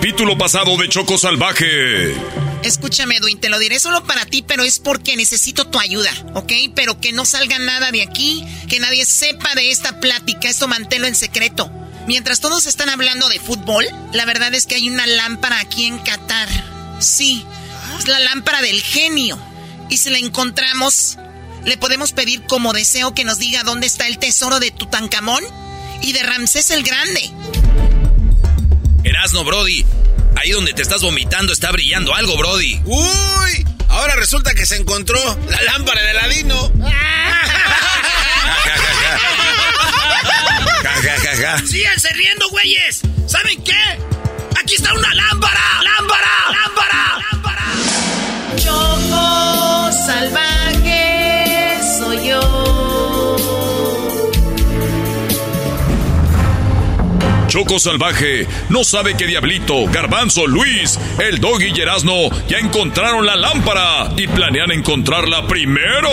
Capítulo pasado de Choco Salvaje. Escúchame, Edwin, te lo diré solo para ti, pero es porque necesito tu ayuda, ¿ok? Pero que no salga nada de aquí, que nadie sepa de esta plática, esto manténlo en secreto. Mientras todos están hablando de fútbol, la verdad es que hay una lámpara aquí en Qatar. Sí, es la lámpara del genio. Y si la encontramos, le podemos pedir como deseo que nos diga dónde está el tesoro de Tutankamón y de Ramsés el Grande. Erasno, Brody. Ahí donde te estás vomitando está brillando algo, Brody. ¡Uy! Ahora resulta que se encontró la lámpara de Aladino. ¡Síganse riendo, güeyes! ¿Saben qué? ¡Aquí está una! ¡Lámpara! Choco Salvaje no sabe que Diablito, Garbanzo, Luis, el Doggy y Erasno ya encontraron la lámpara y planean encontrarla primero.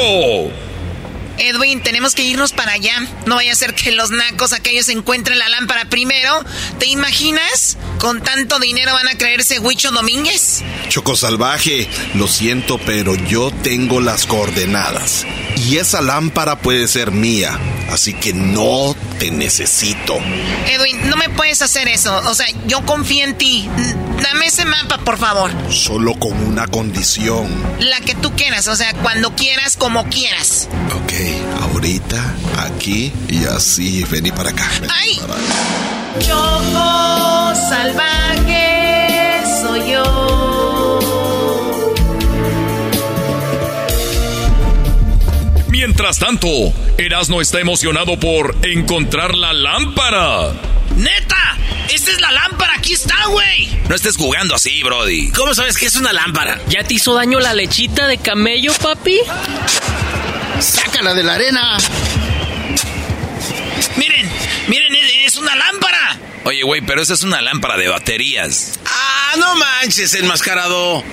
Edwin, tenemos que irnos para allá. No vaya a ser que los nacos aquellos encuentren la lámpara primero. ¿Te imaginas? Con tanto dinero van a creerse Huicho Domínguez. Choco Salvaje, lo siento, pero yo tengo las coordenadas. Y esa lámpara puede ser mía. Así que no te necesito. Edwin, no me puedes hacer eso. O sea, yo confío en ti. Dame ese mapa, por favor. Solo con una condición. La que tú quieras, o sea, cuando quieras, como quieras. Ok, ahorita, aquí y así. Vení para acá. Vení ¡Ay! para acá. Choco salvaje soy yo. Mientras tanto, Erasno está emocionado por encontrar la lámpara. ¡Neta! ¡Esta es la lámpara! ¡Aquí está, güey! No estés jugando así, Brody. ¿Cómo sabes que es una lámpara? ¿Ya te hizo daño la lechita de camello, papi? ¡Sácala de la arena! Miren, miren, es es una lámpara. Oye, güey, pero esa es una lámpara de baterías. ¡Ah, no manches, enmascarado!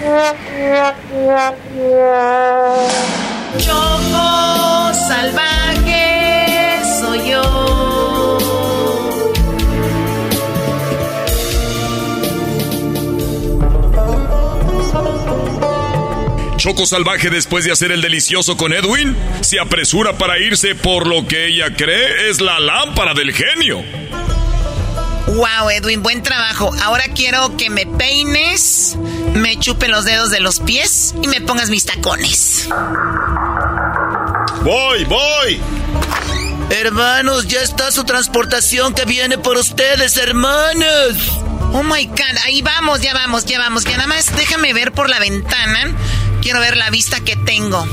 Choco salvaje soy yo. Choco Salvaje, después de hacer el delicioso con Edwin, se apresura para irse por lo que ella cree es la lámpara del genio. Wow, Edwin, buen trabajo. Ahora quiero que me peines, me chupen los dedos de los pies y me pongas mis tacones. ¡Voy, voy! Hermanos, ya está su transportación que viene por ustedes, hermanos. Oh my god, ahí vamos, ya vamos, ya vamos. Ya nada más déjame ver por la ventana. Quiero ver la vista que tengo.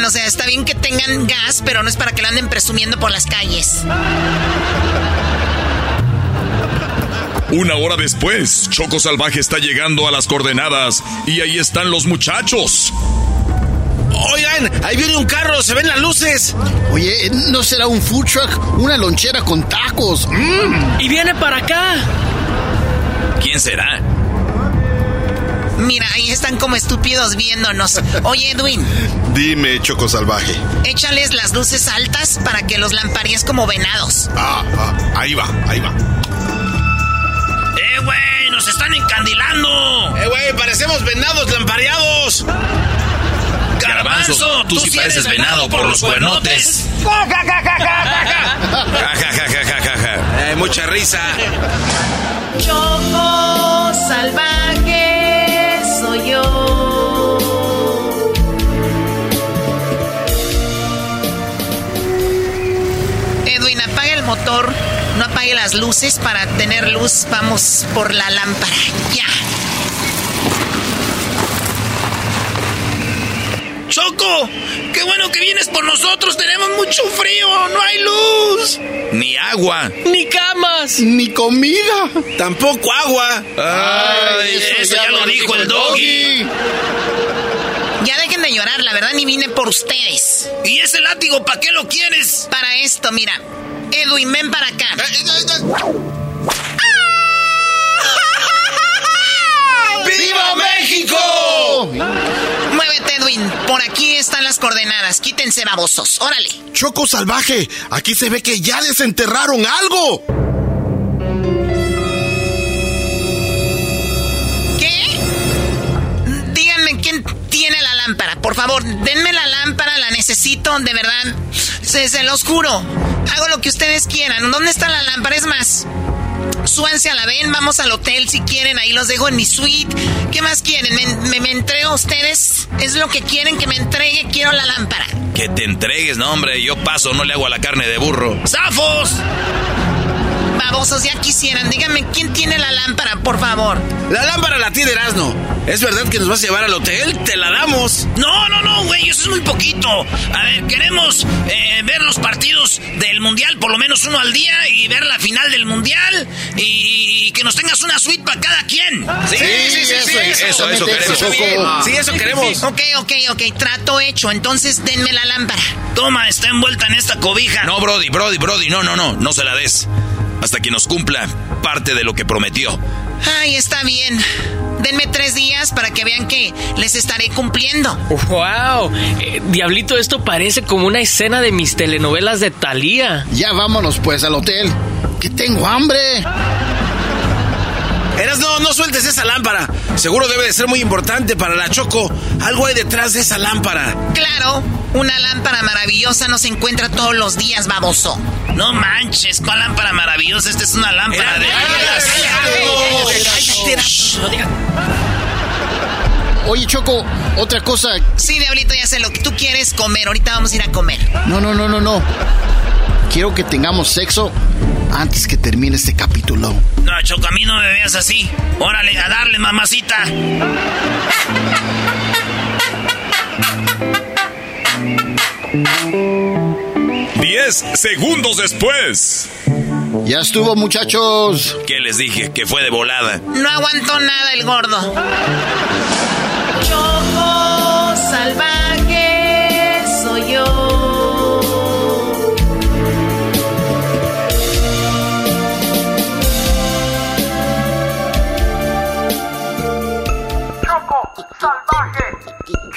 Están. O sea, está bien que tengan gas, pero no es para que lo anden presumiendo por las calles. Una hora después, Choco Salvaje está llegando a las coordenadas y ahí están los muchachos. Oigan, ahí viene un carro, se ven las luces. Oye, ¿no será un food truck? Una lonchera con tacos. Y viene para acá. ¿Quién será? Mira, ahí están como estúpidos viéndonos. Oye, Edwin. Dime, Choco Salvaje. Échales las luces altas para que los lamparíes como venados. Ah, ah, ahí va, ahí va. ¡Eh, güey! ¡Nos están encandilando! ¡Eh, güey! Parecemos venados lampareados. Garbanzo, tú, sí pareces venado por los cuernotes. Ja, ja, ja, ja, ja, ja. Eh, mucha risa. Choco salvaje el motor, no apague las luces para tener luz. Vamos por la lámpara. Ya. ¡Choco! ¡Qué bueno que vienes por nosotros! ¡Tenemos mucho frío! ¡No hay luz! Ni agua. Ni camas. Ni comida. Tampoco agua. Ay, eso, ya, lo dijo el doggy. Ya dejen de llorar, la verdad ni vine por ustedes. ¿Y ese látigo para qué lo quieres? Para esto, mira. Edwin, ven para acá. ¡Viva México! Muévete, Edwin. Por aquí están las coordenadas. Quítense, babosos. Órale. Choco Salvaje, aquí se ve que ya desenterraron algo. ¿Qué? Díganme quién tiene la lámpara. Por favor, denme la lámpara, la necesito, de verdad. Se, se los juro. Hago lo que ustedes quieran. ¿Dónde está la lámpara? Es más, súbanse a la ven, vamos al hotel si quieren, ahí los dejo en mi suite. ¿Qué más quieren? ¿Me, me, me entrego a ustedes? ¿Es lo que quieren que me entregue? Quiero la lámpara. Que te entregues, no, hombre. Yo paso, no le hago a la carne de burro. ¡Zafos! Babosos, ya quisieran. Díganme, ¿quién tiene la lámpara, por favor? La lámpara la tiene Erasno. ¿Es verdad que nos vas a llevar al hotel? Te la damos. No, no, no, güey, eso es muy poquito. A ver, queremos eh, ver los partidos del Mundial, por lo menos uno al día, y ver la final del Mundial, y, y que nos tengas una suite para cada quien. Sí, sí, sí, sí, eso, eso queremos. Sí, eso queremos. Ok, ok, ok, trato hecho. Entonces denme la lámpara. Toma, está envuelta en esta cobija. No, Brody, Brody, Brody, no, no, no, no se la des. Hasta que nos cumpla parte de lo que prometió. Ay, está bien. Denme tres días para que vean que les estaré cumpliendo. ¡Wow! Eh, Diablito, esto parece como una escena de mis telenovelas de Thalía. Ya vámonos pues al hotel. Que tengo hambre. Eras, no, no sueltes esa lámpara. Seguro debe de ser muy importante para la Choco. Algo hay detrás de esa lámpara. Claro, una lámpara maravillosa no se encuentra todos los días, baboso. No manches, ¿cuál lámpara maravillosa? Esta es una lámpara de... Oye, Choco, otra cosa. Sí, Diablito, ya sé lo que tú quieres comer. Ahorita vamos a ir a comer. No, no, no, no, no. Quiero que tengamos sexo antes que termine este capítulo. No, Choco, a mí no me veas así. Órale, a darle, mamacita. Diez segundos después. Ya estuvo, muchachos. ¿Qué les dije? Que fue de volada. No aguantó nada el gordo. Choco salvaje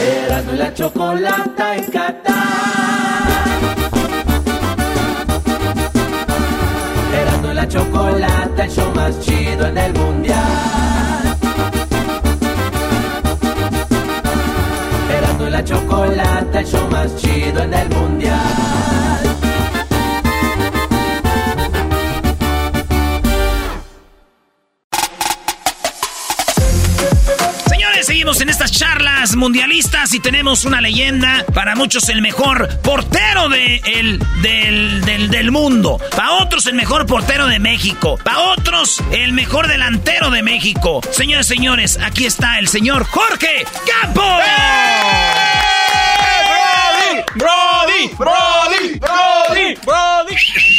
Erasmo y la chocolata en Qatar. Erasmo y la chocolata, el show más chido en el mundial. Erasmo y la chocolata, el show más chido en el mundial. Seguimos en estas charlas mundialistas y tenemos una leyenda. Para muchos, el mejor portero de el, del, del, del mundo. Para otros, el mejor portero de México. Para otros, el mejor delantero de México. Señores, señores, aquí está el señor Jorge Campos. Brody, Brody, Brody, Brody.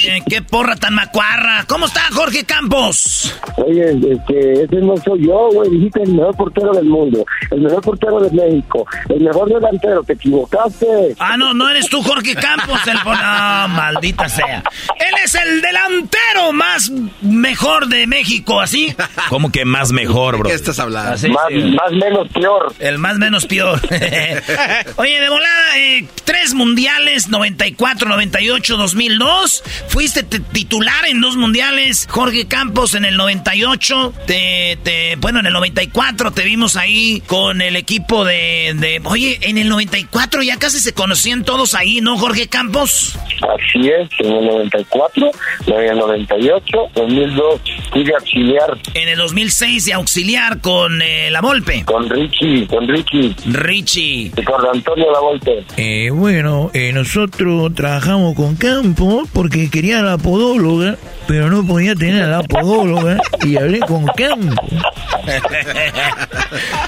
Eh, ¡Qué porra tan macuarra! ¿Cómo está Jorge Campos? Oye, este, ese no soy yo, güey. Dijiste el mejor portero del mundo, el mejor portero de México, el mejor delantero. Te equivocaste. Ah, no, no eres tú Jorge Campos. El... No, maldita sea. Él es el delantero más mejor de México, ¿así? ¿Cómo que más mejor, bro? ¿Qué estás hablando? Así, Más, sí. más menos peor. El más menos peor. Oye, de volada, eh, tres mundiales, 94, 98, 2002. Fuiste titular en dos mundiales. Jorge Campos en el 98. Te, te- bueno, en el 94 te vimos ahí con el equipo de, de... Oye, en el 94 ya casi se conocían todos ahí, ¿no, Jorge Campos? Así es, en el 94, en el 98, 2002, fui de auxiliar En el 2006 de auxiliar con eh, La Volpe. con Richie, con Ricky Richie. y con Antonio La Volpe. Eh, bueno, eh, nosotros trabajamos con Campos porque quería la podóloga, pero no podía tener a la podóloga y hablé con Campos.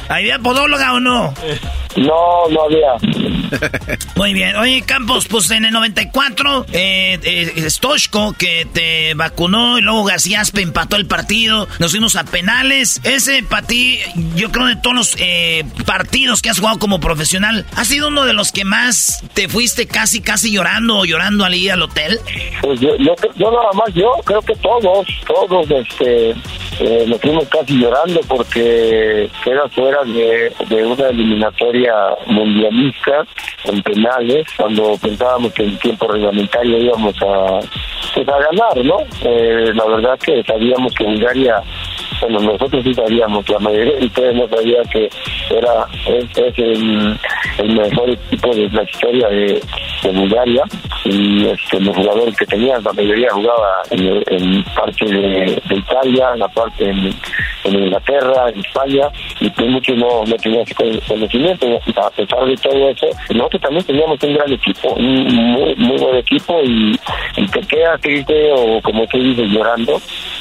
¿Había podóloga o no? No, no había. Muy bien. Oye, Campos, pues en el 94, eh, eh, Stoshko, que te vacunó, y luego Garciaspe empató el partido, nos fuimos a penales. Ese para ti, yo creo de todos los eh, partidos que has jugado como profesional, ¿ha sido uno de los que más te fuiste casi, casi llorando o llorando al ir al hotel? Pues yo, yo, yo nada más, yo creo que todos, todos, este, eh, nos fuimos casi llorando porque era fuera de, de una eliminatoria mundialista en penales, cuando pensábamos que en tiempo reglamentario íbamos a, pues, a ganar, ¿no? Eh, la verdad que sabíamos que Bulgaria bueno, nosotros sí sabíamos, la mayoría de ustedes no sabía que era es, es el, mejor equipo de la historia de, Bulgaria y este, los jugadores que tenían, la mayoría jugaba en, parte de, Italia, en la parte en, Inglaterra, en España, y pues muchos no, no tenían conocimiento. A pesar de todo eso, nosotros también teníamos un gran equipo, un muy, muy buen equipo, y, y te quedas triste o como tú dices, llorando,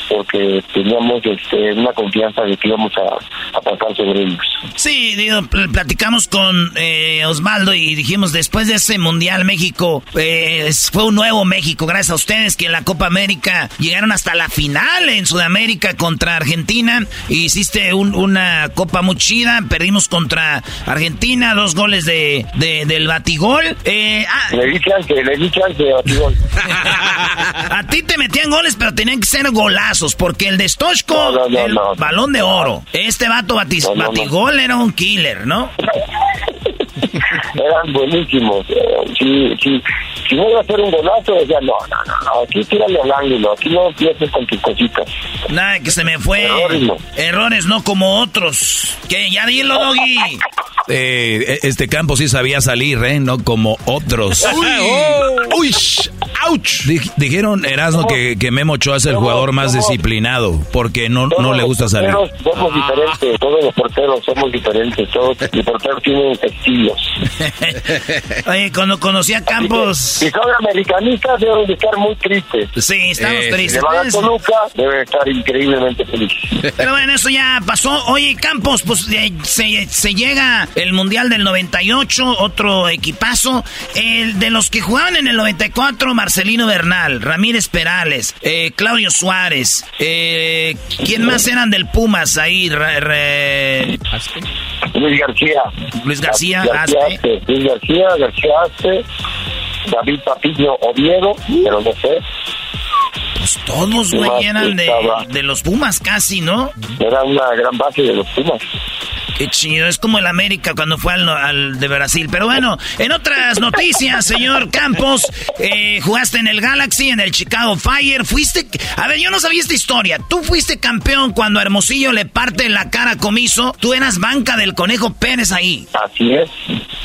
porque teníamos este, una confianza de que íbamos a, a pasar sobre ellos. Sí, digo, pl- platicamos con eh, Osvaldo y dijimos, después de ese Mundial México, eh, fue un nuevo México, gracias a ustedes que en la Copa América llegaron hasta la final en Sudamérica contra Argentina. Hiciste un- una Copa muy chida, perdimos contra Argentina, dos goles de, de- del batigol. Eh, ah, Le di chance, le di chance, Batibol. a ti te metían goles, pero tenían que ser golazos, porque el de Stoshko, No, no, no, el balón de oro. Este vato batigol era un killer, ¿no? Eran buenísimos. eh, Si, si, si no iba a hacer un golazo, decía, no, no, no, aquí tírale al ángulo, aquí no empieces con tus cositas. Nada, que se me fue. Errores no. Errores no como otros. Que ya dilo, Doggy. Eh, este campo sí sabía salir, ¿eh? No como otros. Uy. ¡Uy! ¡Auch! dijeron, Erasmo, que, que Memo Ochoa es el jugador más disciplinado porque no, no le gusta salir. Somos diferentes, todos los porteros somos diferentes, todos los porteros tienen Oye, cuando conocí a Campos... Si son americanistas deben estar muy tristes. Sí, estamos Eh, tristes. Si van a Toluca deben estar increíblemente felices. Pero bueno, eso ya pasó. Oye, Campos, pues eh, se, se llega el Mundial del 98, otro equipazo. El de los que jugaban en el 94, Marcelino Bernal, Ramírez Perales, eh, Claudio Suárez. Eh, ¿Quién más eran del Pumas ahí? Re- re- Luis García. Luis García, García. Luis García, García Aspe, David Patiño Oviedo, pero no sé. Pues todos, ¿Qué más güey, eran de, los Pumas casi, ¿no? Era una gran base de los Pumas. Qué chido, es como el América cuando fue al, al de Brasil. Pero bueno, en otras noticias, señor Campos, eh, jugaste en el Galaxy, en el Chicago Fire, fuiste... A ver, yo no sabía esta historia. Tú fuiste campeón cuando a Hermosillo le parte la cara a Comiso. Tú eras banca del Conejo Pérez ahí. Así es.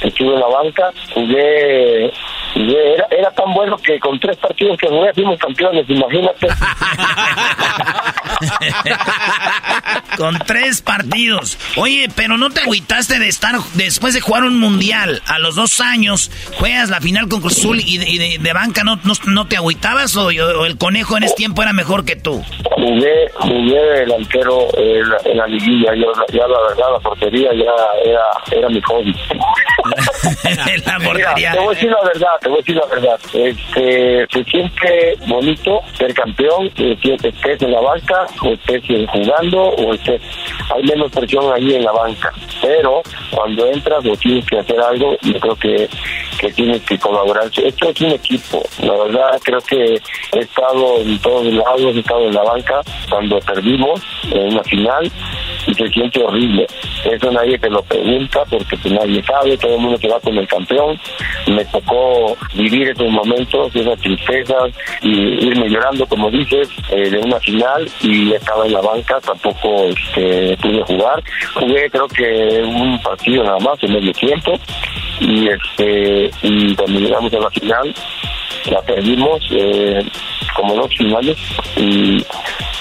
Estuve en la banca, jugué, jugué era, era tan bueno que con tres partidos que jugué fuimos campeones, imagínate. Con tres partidos. Oye, pero no te agüitaste de estar después de jugar un mundial a los dos años, juegas la final con Cruz Azul y de, y de- de banca, ¿no, no, no te agüitabas o, o el conejo en ese tiempo era mejor que tú? Jugué, jugué delantero en la, en la liguilla, yo, ya la verdad la portería ya era, era mi hobby. la Mira, te voy a decir la verdad, te voy a decir la verdad. Este, se siente bonito ser campeón, siente estés en la banca, o estés jugando, o estés, hay menos presión ahí en la banca. Pero cuando entras o tienes que hacer algo, yo creo que, que tienes que colaborar. Esto es un equipo, la verdad creo que he estado en todos lados, he estado en la banca cuando perdimos en una final y se siente horrible. Eso nadie te lo pregunta porque pues, nadie sabe, todo el mundo se va con el campeón. Me tocó vivir esos momentos, esas tristezas y irme llorando, como dices, eh, de una final y estaba en la banca, tampoco este, pude jugar. Jugué creo que un partido nada más en medio tiempo y este cuando llegamos a la final la perdimos eh, como dos finales y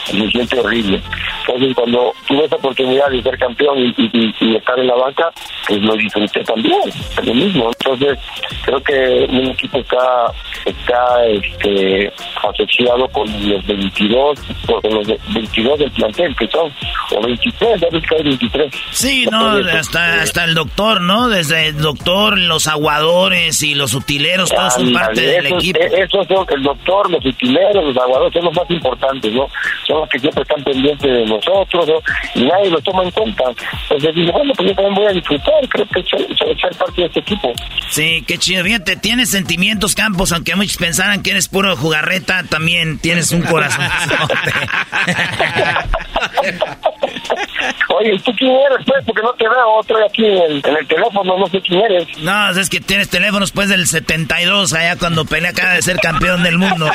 se siente horrible. Entonces, cuando tuve esa oportunidad de ser campeón y, estar en la banca, pues lo disfruté también, lo mismo. Entonces, creo que un equipo está está este, asociado con los 22, con los 22 del plantel, que son, o 23, debe que hay 23. Sí, no, hasta, hasta el doctor, ¿no? Desde el doctor, los aguadores y los utileros, todos son parte del equipo. eh, Esos son el doctor, los utileros, los aguadores, son los más importantes, ¿no? Son los que siempre están pendientes de nosotros, ¿no? Y nadie los toma en cuenta. Entonces digo, bueno, pues yo también voy a disfrutar, creo que ser parte de este equipo. Sí, qué chido. Fíjate, tienes sentimientos, Campos, aunque muchos pensaran que eres puro jugarreta, también tienes un corazón. Oye, ¿y ¿tú quién eres, pues? Porque no te veo, otro aquí en el, en el teléfono, no sé quién eres. No, es que tienes teléfonos pues del 72, allá cuando pelea acaba de ser campeón del mundo.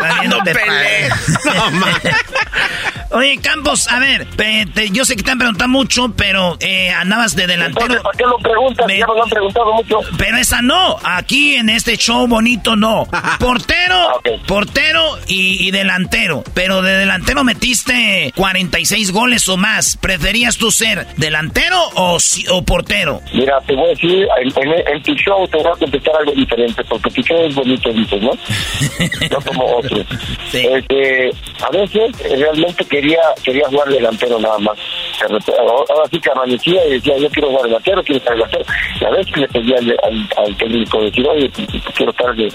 Valiéndote padre. Oye, Campos, a ver, te- yo sé que te han preguntado mucho, pero eh, andabas de delantero. ¿Para qué lo preguntas? Ya me lo han preguntado mucho. Pero esa no, aquí en este show bonito no. Portero, portero y, y delantero. Pero de delantero metiste 46 goles o más. ¿Preferías tú ser delantero o, si- o portero? Mira, te voy a decir, en, en, en tu show te voy a contestar algo diferente, porque tu show es bonito, dices, ¿no? no como otros. Este, a veces eh, realmente quería quería jugar delantero nada más. Ahora sí que amanecía y decía, yo quiero jugar delantero, quiero estar delantero. Y a veces le pedía al, técnico decir, oye, pues, pues, quiero estar de,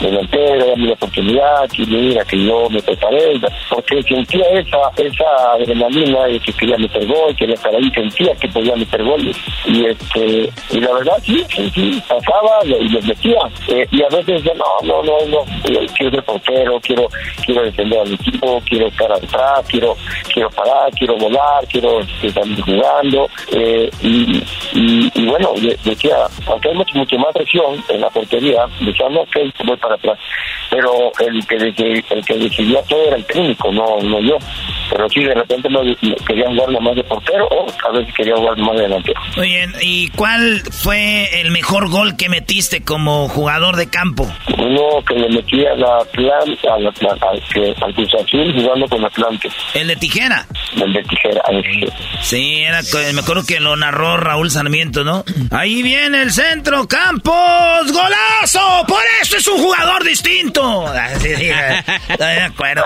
delantero, dame la oportunidad, que mira que yo me preparé, porque sentía esa esa adrenalina de que quería meter gol, quería estar ahí, sentía que podía meter goles. Y este y la verdad sí, sí, sí, pasaba y y los metía. Eh, y a veces decía, no, no, no, no, eh, quiero ser portero, quiero quiero defender al equipo, quiero estar atrás, quiero quiero parar, quiero volar, quiero este, también jugando, eh, y, y, y, bueno, decía, aunque hay mucho, mucho más presión en la portería, decía, no, ok, voy para atrás, pero el que, el que decidía todo era el técnico, no, no yo. Pero sí, de repente no, quería jugar más de portero o a veces quería jugar más de delantero. Muy bien, ¿y cuál fue el mejor gol que metiste como jugador de campo? Uno que le metí a la planta, al, al Cruz Azul jugando con Atlante. ¿El de tijera? El de tijera, Sí, era, me acuerdo que lo narró Raúl Sarmiento, ¿no? Ahí viene el centro, Campos, golazo, por eso es un jugador distinto. Sí, sí, de acuerdo.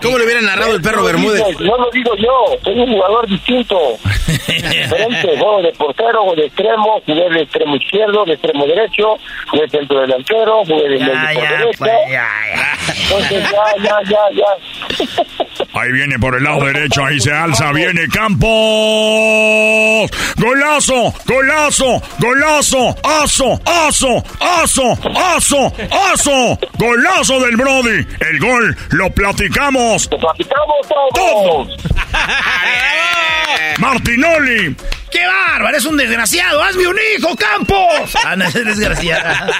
¿Cómo le hubiera narrado el perro Bermúdez? No lo digo yo, soy un jugador distinto. Diferente, juego de portero, juego de extremo, jugué de extremo izquierdo, de extremo derecho, jugué de centro delantero, jugué de medio. Pues, ya, ya. Entonces ya, ya, ya, ya. Ahí viene por el lado derecho, ahí se alza, viene Campos. Golazo, golazo, golazo, aso, aso, aso, aso, aso. Golazo del Brody. El gol lo platicamos. Lo platicamos todos. Martinoli. ¡Qué bárbaro! ¡Es un desgraciado! ¡Hazme un hijo, Campos! Ah, no, es el desgraciado.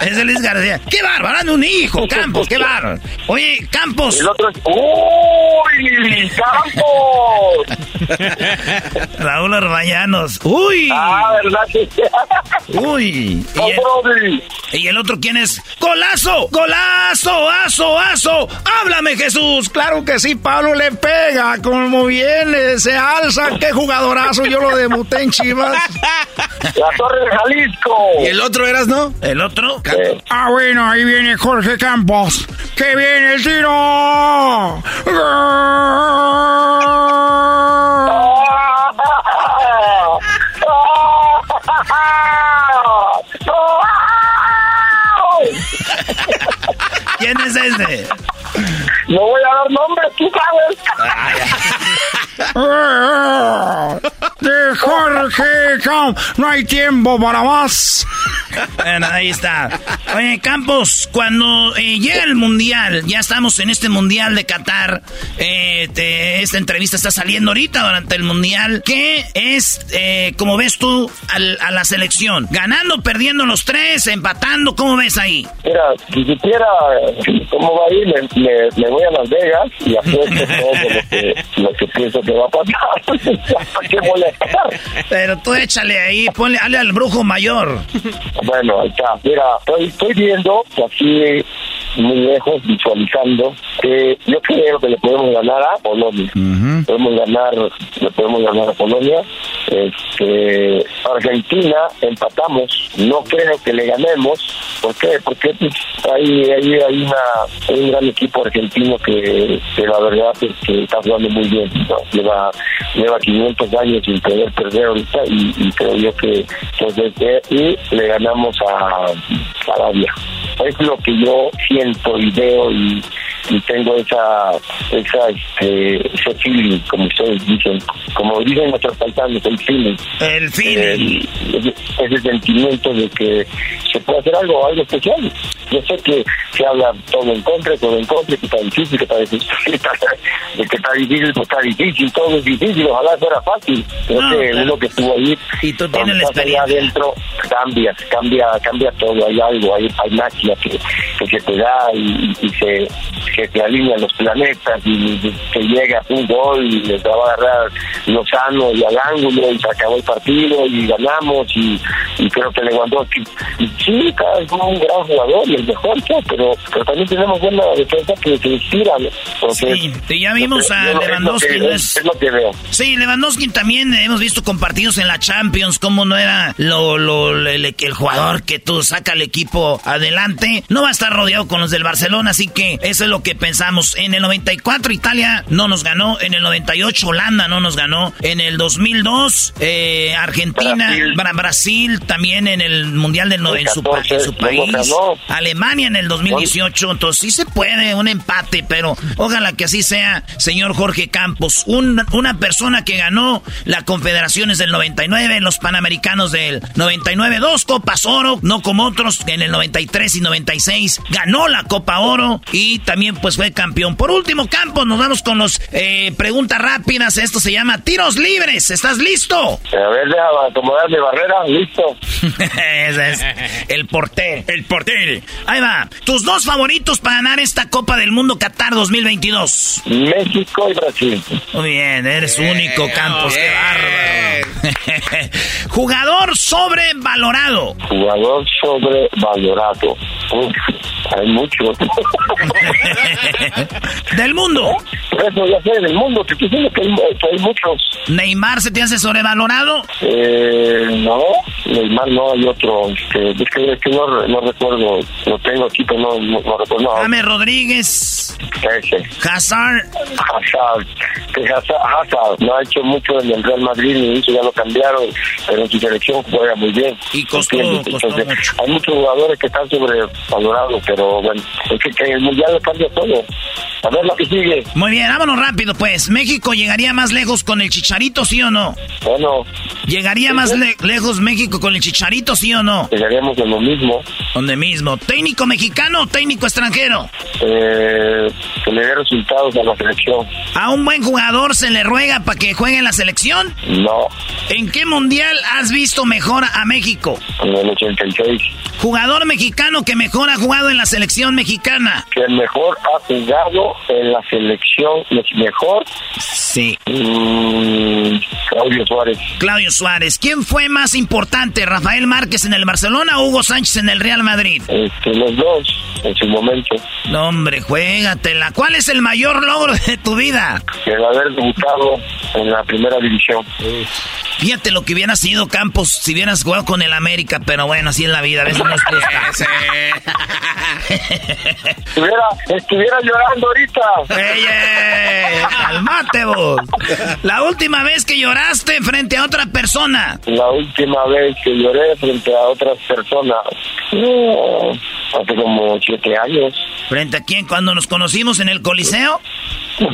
Es el desgraciado. ¡Qué bárbaro! ¡Hazme un hijo, Campos! ¡Qué bárbaro! Oye, Campos. El otro es... ¡Uy! ¡Campos! Raúl Arbayanos. ¡Uy! Ah, ¿verdad ¡Uy! ¿Y el, ¿Y el otro quién es? ¡Golazo! ¡Golazo! ¡Aso! ¡Aso! ¡Háblame, Jesús! Claro que sí, Pablo le pega. Como viene, se alza. ¡Qué jugadorazo! Yo lo de en Chivas. La Torre de Jalisco. ¿Y el otro eras, no? ¿El otro? Ah, bueno, ahí viene Jorge Campos. ¡Que viene el tiro! ¿Quién es ese? No voy a dar nombre, tú sabes. De Jorge Campos. No hay tiempo para más. Bueno, ahí está. Oye, Campos, cuando eh, llega el Mundial, ya estamos en este Mundial de Qatar, eh, esta entrevista está saliendo ahorita durante el Mundial, ¿qué es, eh, como ves tú, a la selección? ¿Ganando, perdiendo los tres, empatando? ¿Cómo ves ahí? Mira, si supiera cómo va a ir, me, voy a Las Vegas y apuesto todo lo que, lo que pienso que va a pasar. ¿Qué a pero tú échale ahí, ponle al brujo mayor. Bueno, ahí está. Mira, estoy, estoy viendo que aquí muy lejos, visualizando, que yo creo que le podemos ganar a Polonia. Podemos ganar, le podemos ganar a Polonia. Este, Argentina empatamos, no creo que le ganemos. ¿Por qué? Porque pues, hay, hay, hay, una, un gran equipo argentino que, la verdad es que está jugando muy bien. Lleva, lleva 500 años sin poder perder ahorita y, creo yo que pues, y le ganamos a Arabia. Es lo que yo siento y veo y, tengo esa, esa este, ese feeling, como ustedes dicen, como dicen nuestros paisanos, el feeling. El feeling. ese sentimiento de que se puede hacer algo, algo especial. Yo sé que se habla todo en contra, todo en contra, que está difícil, que está difícil, que está difícil, que está difícil, todo es difícil, ojalá fuera fácil. Creo que uno que estuvo ahí, y tú tienes la experiencia adentro, cambia, cambia, cambia todo, hay algo, hay, hay magia que, que se te y, y se, que te alinean los planetas y, que llega un gol y les va a agarrar Lozano y al ángulo y se acabó el partido y ganamos y, y creo que Lewandowski, y sí, cada vez un gran jugador y el mejor, pero, pero también tenemos buena defensa que, se inspira, sí, ya vimos a Lewandowski. Es, lo que veo. Sí, Lewandowski también hemos visto con partidos en la Champions, como no era lo, lo, el, el jugador que tú saca al equipo adelante. No va a estar rodeado con los del Barcelona, así que eso es lo que pensamos. En el 94 Italia no nos ganó, en el 98 Holanda no nos ganó, en el 2002 eh, Argentina, Brasil. también en el Mundial del en, su, en su país, Alemania en el 2000 2018. Entonces sí se puede, un empate, pero ojalá que así sea, señor Jorge Campos. una persona que ganó la Confederaciones del 99, los Panamericanos del 99, dos Copas Oro, no como otros en el 93 y 96 ganó la Copa Oro y también pues fue campeón. Por último, Campos, nos vamos con los eh, preguntas rápidas. Esto se llama tiros libres. ¿Estás listo? A ver, déjame acomodar mi barrera. Listo. Ese es el porter. El porter. Ahí va. Tus dos favoritos para ganar esta Copa del Mundo Qatar 2022. México y Brasil. Muy bien, eres único, Campos. Qué bárbaro. Jugador sobrevalorado. Jugador sobrevalorado. Uf, hay muchos. del mundo. Eso ya sé, del mundo. Te diciendo que hay, que hay muchos. ¿Neymar se te hace sobrevalorado? Eh, no, Neymar no, hay otro. Este, es que, es que no, no, recuerdo. Lo tengo aquí, pero no, no, recuerdo. James Rodríguez. Ese. Hazard. Hazard. Que Hazard, Hazard no ha hecho mucho en el Real Madrid, ni hizo, ya lo cambiaron, pero en su selección juega muy bien. Y costó, costó mucho. Hay muchos jugadores que están sobrevalorados, pero bueno, es que, que el Mundial lo cambia todo. A ver lo que sigue. Muy bien, vámonos rápido, pues. ¿México llegaría más lejos con el Chicharito, sí o no? Bueno. ¿Llegaría más lejos México con el Chicharito, sí o no? Llegaríamos en lo mismo. ¿Donde mismo? ¿Técnico mexicano o técnico extranjero? Eh, que le dé resultados a la selección. ¿A un buen jugador se le ruega para que juegue en la selección? No. ¿En qué mundial has visto mejor a México? En el 86. ¿Jugador mexicano que mejor ha jugado en la selección mexicana? Que mejor ha jugado en la selección mejor. Sí. Mm, Claudio Suárez. Claudio Suárez. ¿Quién fue más importante, Rafael Márquez en el Barcelona o Hugo Sánchez en el Real Madrid? Este, los dos, en su momento. No, hombre, juégatela. ¿Cuál es el mayor logro de tu vida? El haber debutado en la primera división. Fíjate lo que hubiera sido Campos si hubieras jugado con el América, pero bueno, así es la vida, a veces no gusta. estuviera, estuviera llorando ahorita. ¡Ey, calmate vos! La última vez que lloraste frente a otra persona. La última vez que lloré frente a otras personas. No, hace como siete años. ¿Frente a quién? ¿Cuando nos conocimos en el Coliseo?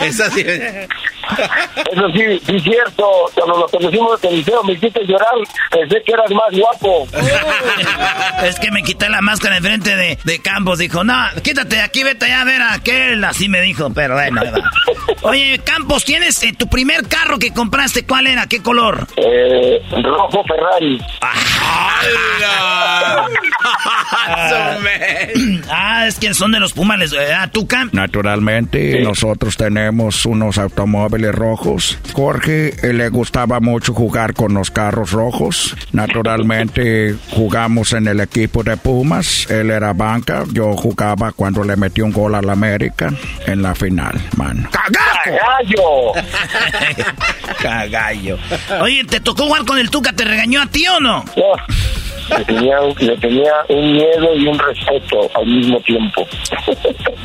Eso sí. Eso sí, sí, cierto. Cuando nos conocimos en el liceo me hiciste llorar. Pensé que eras más guapo. es que me quité la máscara enfrente de, de Campos. Dijo, no, quítate de aquí, vete allá a ver a aquel. Así me dijo, pero bueno. Oye, Campos, ¿tienes eh, tu primer carro que compraste? ¿Cuál era? ¿Qué color? Eh, rojo Ferrari. Ah, es que son de los Pumas. ¿Ah? Naturalmente, nosotros tenemos unos automóviles rojos. Jorge eh, le gustaba mucho jugar con los carros rojos. Naturalmente, jugamos en el equipo de Pumas. Él era banca. Yo jugaba cuando le metí un gol al América en la final, man. ¡Cagallo! Cagallo. Oye, ¿te tocó jugar con el Tuca? ¿Te regañó a ti o no? Le tenía, le tenía un miedo y un respeto al mismo tiempo.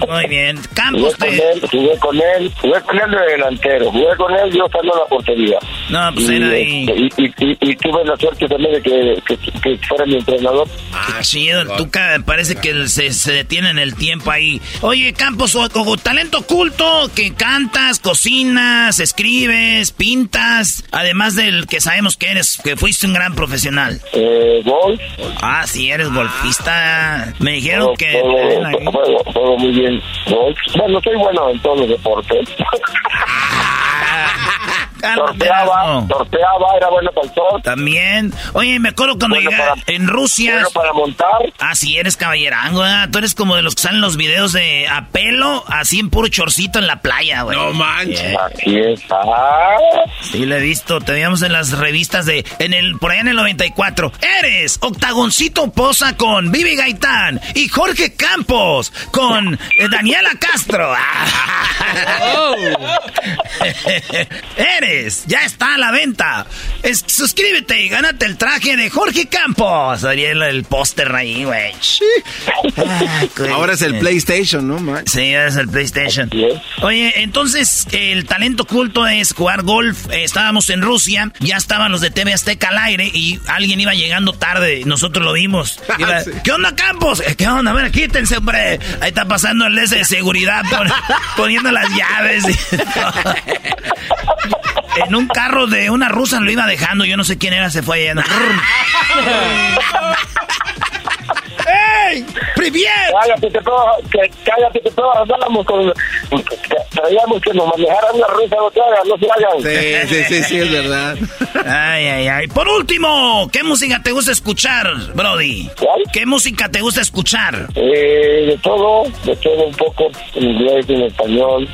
Muy bien. Campos jugué, con él, jugué con él, jugué con él de delantero, jugué con él yo estando en la portería. No, pues era ahí. Y, y, y, tuve la suerte también de que, que, fuera mi entrenador. Ah, sí, el Tuca parece que se, se, detiene en el tiempo ahí. Oye, Campos, o, o, talento oculto, que cantas, cocinas, escribes, pintas, además del que sabemos que eres, que fuiste un gran profesional. Eh, golf. Ah, sí, eres golfista. Me dijeron que... Juego, muy bien golf. Bueno, soy bueno en todos los deportes. Torpeaba, torpeaba, era bueno para el sol. También. Oye, me acuerdo cuando llegué en Rusia. Bueno para montar. Ah, sí, eres caballerango, ¿eh? Tú eres como de los que salen los videos de a pelo, así en puro chorcito en la playa, güey. No manches. Así es. Ah. Sí, lo he visto. Te veíamos en las revistas de. En el, por ahí en el 94. Eres Octagoncito Posa con Vivi Gaitán y Jorge Campos con eh, Daniela Castro. oh. Eres señores, ya está a la venta. suscríbete y gánate el traje de Jorge Campos. Ariel, el póster ahí, güey. Ahora es el PlayStation, ¿no, man? Sí, es el PlayStation. Oye, entonces el talento culto es jugar golf. Eh, estábamos en Rusia, ya estaban los de TV Azteca al aire y alguien iba llegando tarde. Nosotros lo vimos. ¿Qué onda, Campos? ¿Qué onda? A ver, quítense, hombre. Ahí está pasando el de seguridad poniendo las llaves. en un carro de una rusa lo iba dejando. Yo no sé quién era, se fue yendo. ¡Ey! ¡Privier! Cállate, te puedo, que, cállate, te puedo arrastramos con... Traíamos que nos manejaran una rusa no se hagan. Sí, sí, sí, sí, es verdad. Ay, ay, ay. Por último, ¿qué música te gusta escuchar, Brody? ¿Cuál? ¿Qué música te gusta escuchar? Eh, de todo, de todo un poco, en inglés, en español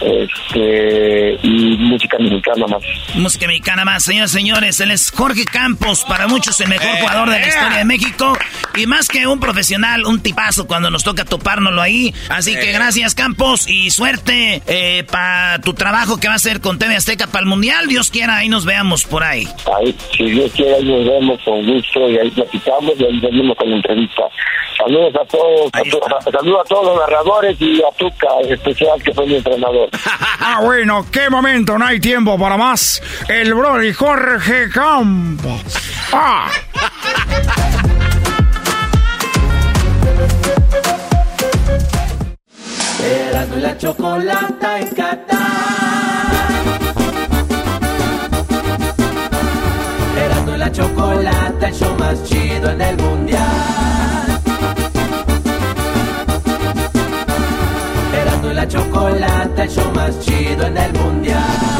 este, y música mexicana más. Música mexicana más, señores, señores. Él es Jorge Campos, para muchos el mejor jugador de la historia de México. Y más que un profesional, un tipazo cuando nos toca topárnoslo ahí. Así que gracias, Campos, y suerte eh, para tu trabajo que va a ser con TV Azteca para el Mundial. Dios quiera, ahí nos veamos por ahí. Ahí, si Dios quiere, ahí nos vemos con gusto y ahí platicamos y ahí venimos con la entrevista. Saludos a todos, saludos a todos los narradores y a Tuca, en especial que fue mi entrenador. ah, bueno, qué momento, no hay tiempo para más. El Brody Jorge Campos. Ah. Erasmo la chocolata en Qatar. Erasmo la chocolata, el show más chido en el mundial. Chocolate, el show más chido en el mundial.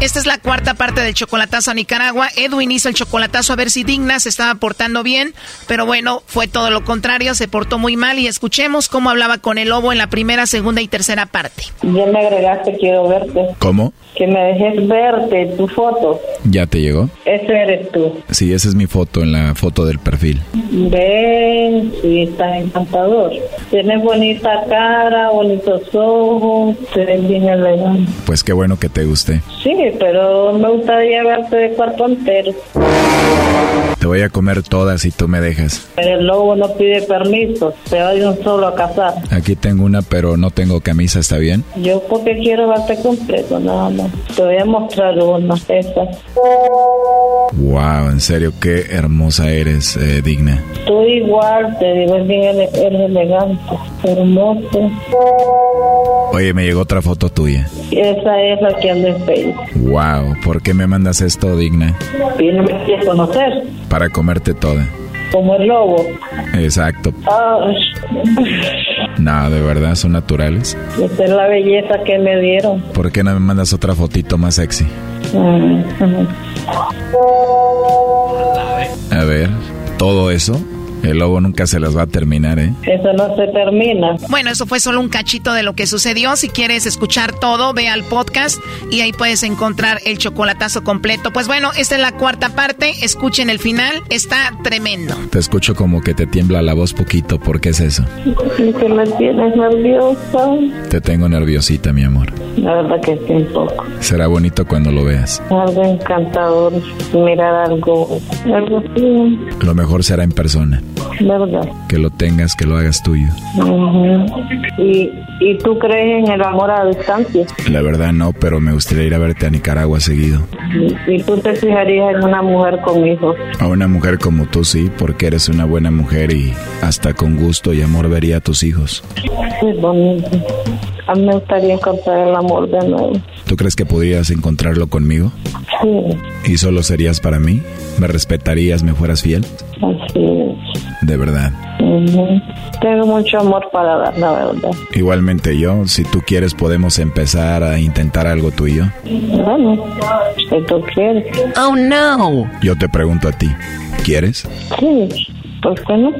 Esta es la cuarta parte del chocolatazo a Nicaragua. Edwin hizo el chocolatazo a ver si Digna se estaba portando bien, pero bueno, fue todo lo contrario, se portó muy mal y escuchemos cómo hablaba con el lobo en la primera, segunda y tercera parte. Ya me agregaste, quiero verte. ¿Cómo? Que me dejes verte tu foto. ¿Ya te llegó? Ese eres tú. Sí, esa es mi foto en la foto del perfil. Ven, sí, estás encantador. Tienes bonita cara, bonitos ojos, te ves bien elegante. Pues qué bueno que te guste. Sí, pero me gustaría verte de cuarto entero. Te voy a comer todas si tú me dejas. El lobo no pide permiso, se va de un solo a cazar. Aquí tengo una, pero no tengo camisa, ¿está bien? Yo porque quiero verte completo, nada más. Te voy a mostrar una, esa. Wow, en serio, qué hermosa eres, eh, digna. Tú igual, te digo, es bien eres elegante, hermoso. Oye, me llegó otra foto tuya. Esa es la que ando en Facebook. Wow, ¿por qué me mandas esto, digna? No me quieres conocer. Para comerte toda. Como el lobo. Exacto. No, de verdad, son naturales. Esa es la belleza que me dieron. ¿Por qué no me mandas otra fotito más sexy? A ver, todo eso el lobo nunca se las va a terminar, ¿eh? Eso no se termina. Bueno, eso fue solo un cachito de lo que sucedió. Si quieres escuchar todo, ve al podcast y ahí puedes encontrar el chocolatazo completo. Pues bueno, esta es la cuarta parte. Escuchen el final. Está tremendo. Te escucho como que te tiembla la voz poquito. ¿Por qué es eso? Que me tienes nerviosa. Te tengo nerviosita, mi amor. La verdad que sí, un poco. Será bonito cuando lo veas. Algo encantador. Mirar algo, algo así. Lo mejor será en persona. ¿Verdad? Que lo tengas, que lo hagas tuyo. Ujú. ¿Y, ¿Y tú crees en el amor a distancia? La verdad no, pero me gustaría ir a verte a Nicaragua seguido. ¿Y, y tú te fijarías en una mujer con hijos? A una mujer como tú sí, porque eres una buena mujer y hasta con gusto y amor vería a tus hijos. Es bonito. A mí me gustaría encontrar el amor de nuevo. ¿Tú crees que podrías encontrarlo conmigo? Sí, ¿Y solo serías para mí? ¿Me respetarías, me fueras fiel? así es. De verdad. Ujú. Tengo mucho amor para dar, la verdad. Igualmente yo, si tú quieres podemos empezar a intentar algo tú y yo. Bueno, si tú quieres. Oh, no. Yo te pregunto a ti, ¿quieres? Sí, ¿por qué no?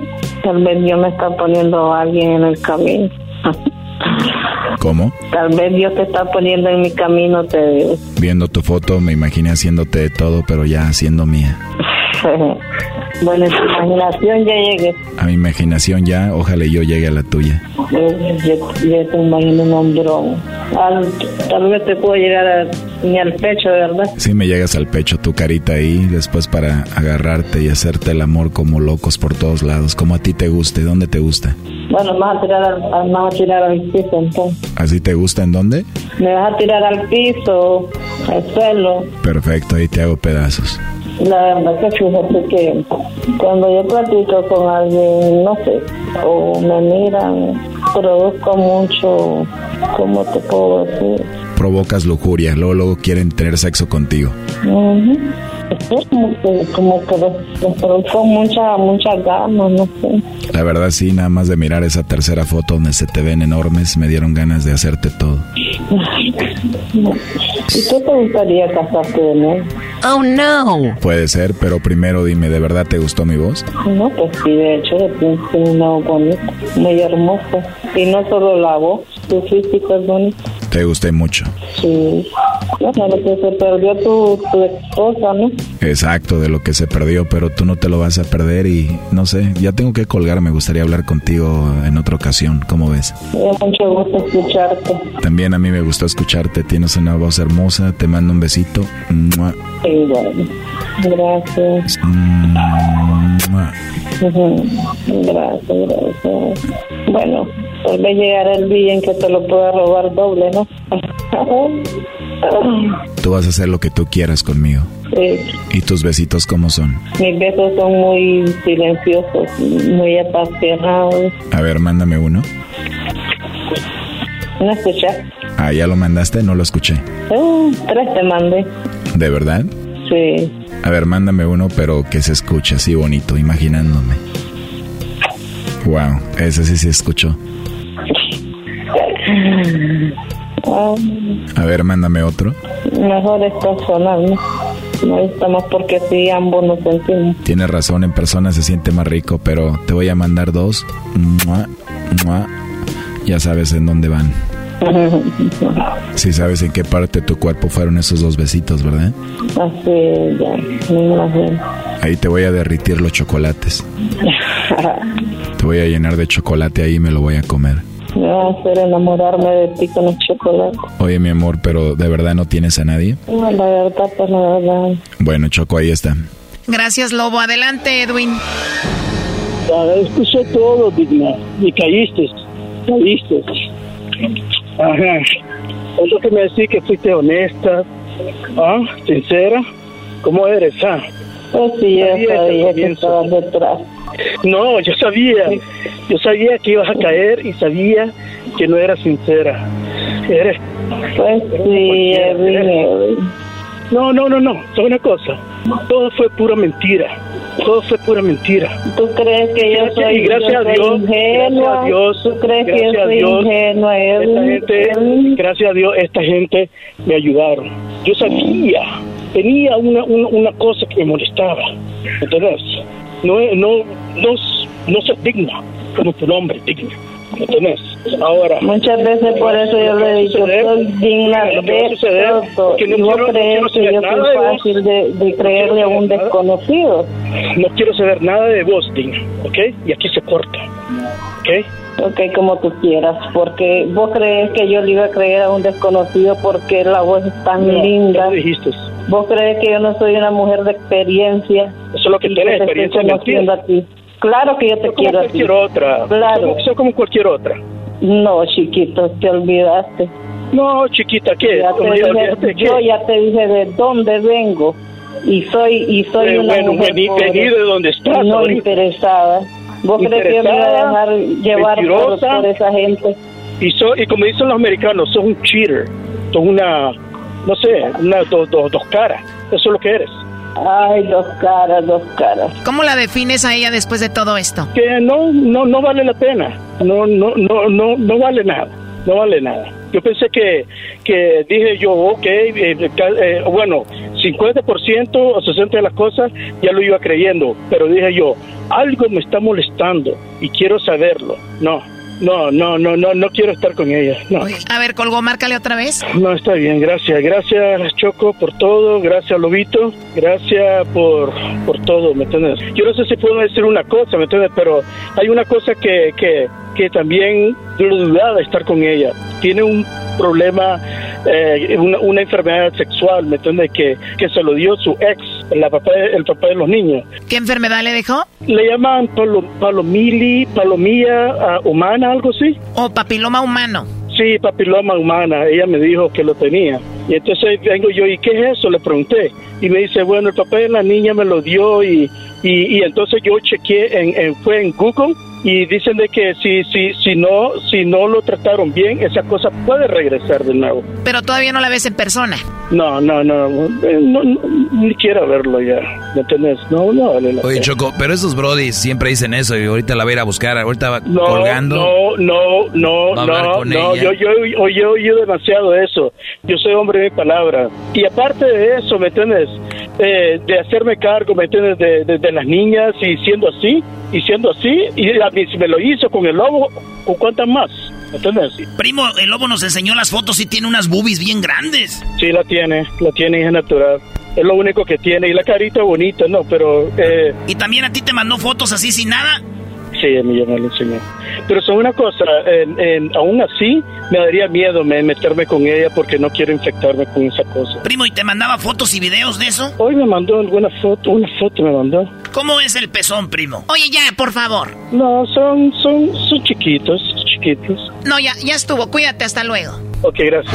Tal vez Dios me está poniendo a alguien en el camino. ¿Cómo? Tal vez Dios te está poniendo en mi camino, te digo. Viendo tu foto me imaginé haciéndote de todo, pero ya siendo mía. bueno, en tu imaginación ya llegué. A mi imaginación ya, ojalá yo llegue a la tuya. Yo, yo, yo te imagino un hombrón. Al- tal vez te puedo llegar a, ni al pecho, ¿verdad? Si me llegas al pecho tu carita ahí, después para agarrarte y hacerte el amor como locos por todos lados, como a ti te guste, ¿dónde te gusta? Bueno, me vas a tirar al, me vas a tirar al piso, entonces. ¿Así te gusta en dónde? Me vas a tirar al piso, al suelo. Perfecto, ahí te hago pedazos. La verdad que fíjate que cuando yo platico con alguien, no sé, o me miran, produzco mucho, ¿cómo te puedo decir? Provocas lujuria, luego, luego quieren tener sexo contigo. Como que, como que les, les produzco mucha, mucha ganas, no sé. La verdad sí, nada más de mirar esa tercera foto donde se te ven enormes, me dieron ganas de hacerte todo. ¿Y tú te gustaría casarte de nuevo? Oh, no. Puede ser, pero primero dime, ¿de verdad te gustó mi voz? No, pues sí, de hecho, de tiene una voz bonita, muy hermosa. Y no solo la voz, tu físico es bonito. Te gusté mucho. Sí. Lo que se perdió tu, tu esposa, ¿no? Exacto, de lo que se perdió, pero tú no te lo vas a perder y no sé, ya tengo que colgar, me gustaría hablar contigo en otra ocasión, ¿cómo ves? Me mucho gusto escucharte. También a mí me gustó escucharte, tienes una voz hermosa, te mando un besito. Mua, Y bueno, gracias. mua. Ujú. Gracias, gracias. Bueno, tal vez llegará el día en que te lo pueda robar doble, ¿no? Tú vas a hacer lo que tú quieras conmigo. Sí. ¿Y tus besitos cómo son? Mis besos son muy silenciosos, muy apasionados. A ver, mándame uno. ¿No escuchas? Ah, ya lo mandaste, no lo escuché. Uh, tres te mandé. ¿De verdad? Sí. A ver, mándame uno, pero que se escuche así bonito, imaginándome. Wow, ese sí se escuchó. A ver, mándame otro. mejor es personal, ¿no? Me gusta más porque así ambos nos sentimos. Tienes razón, en persona se siente más rico, pero te voy a mandar dos. Mua, mua. Ya sabes en dónde van. Sí sabes en qué parte de tu cuerpo fueron esos dos besitos, ¿verdad? Así ya, me imagino. Ahí te voy a derritir los chocolates. Te voy a llenar de chocolate ahí y me lo voy a comer. Me va a hacer enamorarme de ti con el chocolate. Oye, mi amor, pero ¿de verdad no tienes a nadie? No, la verdad, pues la verdad. Bueno, Choco, ahí está. Gracias, Lobo. Adelante, Edwin. Ah, escuché todo, Digna, y caíste, caíste. Ajá. Es lo que me decís que fuiste honesta, ¿ah? sincera. ¿Cómo eres, ah? Pues sí, yo Sabía que estabas detrás. No, yo sabía, yo sabía que ibas a caer y sabía que no eras sincera. Eres. Pues sí. No, no, no, no, ¿sabes una cosa? Todo fue pura mentira. Todo fue pura mentira. ¿Tú crees que yo Gracias- soy, y gracias yo a Dios, ingenua? gracias a Dios, ¿Tú crees que yo gracias a soy Dios, ingenua, Esta gente, gracias a Dios, esta gente me ayudaron. Yo sabía, tenía una, una, una cosa que me molestaba, ¿entendés? No, no, no, no ser digna, como tu nombre, digna, ¿entendés? Ahora... Muchas veces por eso yo le he dicho, soy digna de todo. no Y vos no crees que yo soy fácil de, de creerle a un desconocido. No quiero saber nada de vos, digna, ¿ok? Y aquí se corta, ¿ok? Ok, como tú quieras, porque vos crees que yo le iba a creer a un desconocido porque la voz es tan No, linda. lo dijiste. Vos crees que yo no soy una mujer de experiencia. Eso es lo que y tenés, te experiencia conociendo a ti. Claro que yo te Soy como quiero a ti. cualquier otra. Claro. Soy, soy como cualquier otra. No, chiquito, te olvidaste. No, chiquita, ¿qué? Ya te ¿Cómo dije- qué? yo ya te dije de dónde vengo y soy y soy Eh, una bueno, mujer vení- pobre, vení de donde estás no ahorita. interesada. ¿Vos crees que yo me voy a dejar llevar por, por esa gente? Y, so- y como dicen los americanos, sos un cheater. Sos una, no sé, una dos, dos, dos caras. Eso es lo que eres. Ay, dos caras, dos caras. ¿Cómo la defines a ella después de todo esto? Que no, no, no vale la pena. No, no, no, no, no vale nada. No vale nada. Yo pensé que, que dije yo, ok, eh, ca- eh, bueno, 50% o 60% de las cosas ya lo iba creyendo, pero dije yo, algo me está molestando y quiero saberlo. No, no, no, no, no, no quiero estar con ella. No. A ver, colgó, márcale otra vez. No, está bien, gracias. Gracias, Choco, por todo. Gracias, Lobito. Gracias por, por todo, ¿me entiendes? Yo no sé si puedo decir una cosa, ¿me entiendes? Pero hay una cosa que, que, que también yo lo dudaba de estar con ella. Tiene un problema, eh, una, una enfermedad sexual, ¿me entiendes? Que, que se lo dio su ex, la papá, el papá de los niños. ¿Qué enfermedad le dejó? Le llaman palo- palomili, palomía ah, humana, algo así. O papiloma humano. Sí, papiloma humana, ella me dijo que lo tenía. Y entonces vengo yo, ¿y qué es eso? Le pregunté. Y me dice, bueno, el papá de la niña me lo dio y, y, y entonces yo chequeé, en, en- fue en Google y dicen de que si, si, si, no, si no lo trataron bien, esa cosa puede regresar de nuevo. Pero todavía no la ves en persona. No, no, no, eh, no, no, ni quiero verlo ya, ¿me entiendes? No, no vale la Oye, pena. Choco, pero esos brodis siempre dicen eso y ahorita la voy a ir a buscar. Ahorita va No, colgando. no, no, no, Va no, no, ella. yo, yo, yo, oído demasiado eso. Yo soy hombre de mi palabra. Y aparte de eso, ¿me entiendes? Eh, de hacerme cargo, ¿me entiendes? De, de- de las niñas y siendo así, y siendo así, y a mí si me lo hizo con el lobo, ¿con cuántas más? ¿Me entiendes? Primo, el lobo nos enseñó las fotos y tiene unas boobies bien grandes. Sí, la tiene, la tiene, es natural. Es lo único que tiene. Y la carita bonita, no, pero... Eh, ¿Y también a ti te mandó fotos así sin nada? Sí, a mí ya me lo enseñó. Pero son una cosa, en- en- aún así me daría miedo me- meterme con ella porque no quiero infectarme con esa cosa. Primo, ¿y te mandaba fotos y videos de eso? Hoy me mandó alguna foto, una foto me mandó. ¿Cómo es el pezón, primo? Oye, ya, por favor. No, son, son, son chiquitos, chiquitos. No, ya, ya estuvo. Cuídate, hasta luego. Ok, gracias.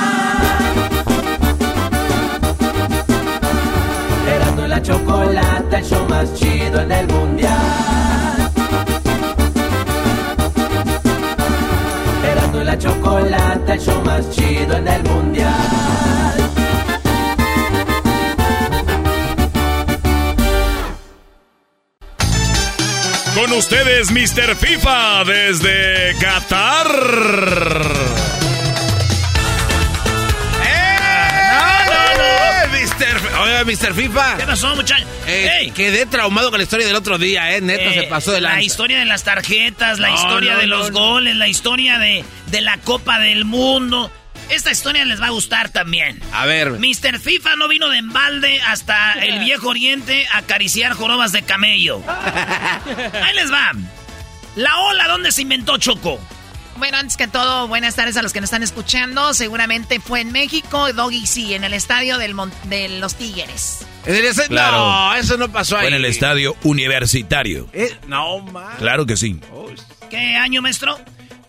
La chocolata, el show más chido en el mundial. Erasmo y la chocolata, el show más chido en el mundial. Con ustedes, Mr. FIFA, desde Qatar. Oiga, Mr. FIFA. ¿Qué pasó, muchacho? Eh, Quedé traumado con la historia del otro día, ¿eh? Neta, Eh, se pasó de La lanza. historia de las tarjetas, la No, historia no, de no, los goles, la historia de, de la Copa del Mundo. Esta historia les va a gustar también. A ver. Mr. FIFA no vino de embalde hasta el viejo oriente a acariciar jorobas de camello. Ahí les va. La ola, ¿dónde se inventó Choco? Bueno, antes que todo, buenas tardes a los que nos están escuchando. Seguramente fue en México, Doggy sí, en el estadio del Mon- de los Tigres. ¿En el estadio? Claro. No, eso no pasó ahí. Fue en el estadio universitario. Eh, no, man. Claro que sí. ¿Qué año, maestro?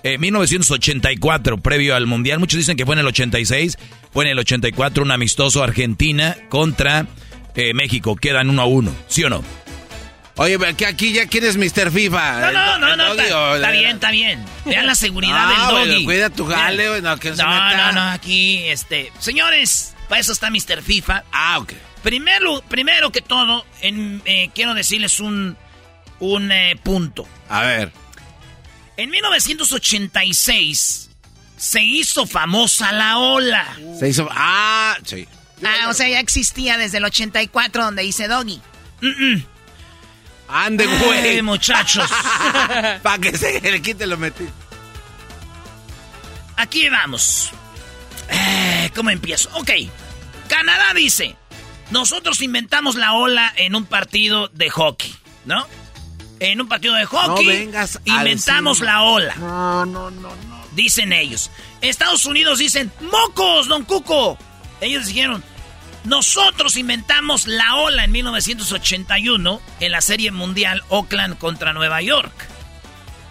Eh, 1984, previo al Mundial. Muchos dicen que fue en el 86. Fue en el 84 un amistoso Argentina contra eh, México. Quedan uno a uno. ¿Sí o no? Oye, que aquí ya quién es Mr. FIFA. No, no, ¿El no, no, está, la- bien, está bien. Vean la seguridad Ah, del doggy. cuida tu jale, güey, no, que se no, meta. no, no, aquí, este... Señores, para eso está Mr. FIFA. Ah, ok. Primero, primero que todo, en, eh, quiero decirles un, un eh, punto. A ver. En 1986 se hizo famosa la ola. Se hizo. Ah, sí. Ah, o sea, ya existía desde el 84 donde hice Doggy. Mm-mm. Ande, güey. Ay, muchachos. Para que se le quite lo metí. Aquí vamos. Eh, ¿Cómo empiezo? Ok. Canadá dice, nosotros inventamos la ola en un partido de hockey, ¿no? En un partido de hockey No vengas inventamos la ola. No, no, no, no. Dicen ellos. Estados Unidos dicen, ¡mocos, don Cuco! Ellos dijeron, nosotros inventamos la ola en 1981 en la Serie Mundial Oakland contra Nueva York.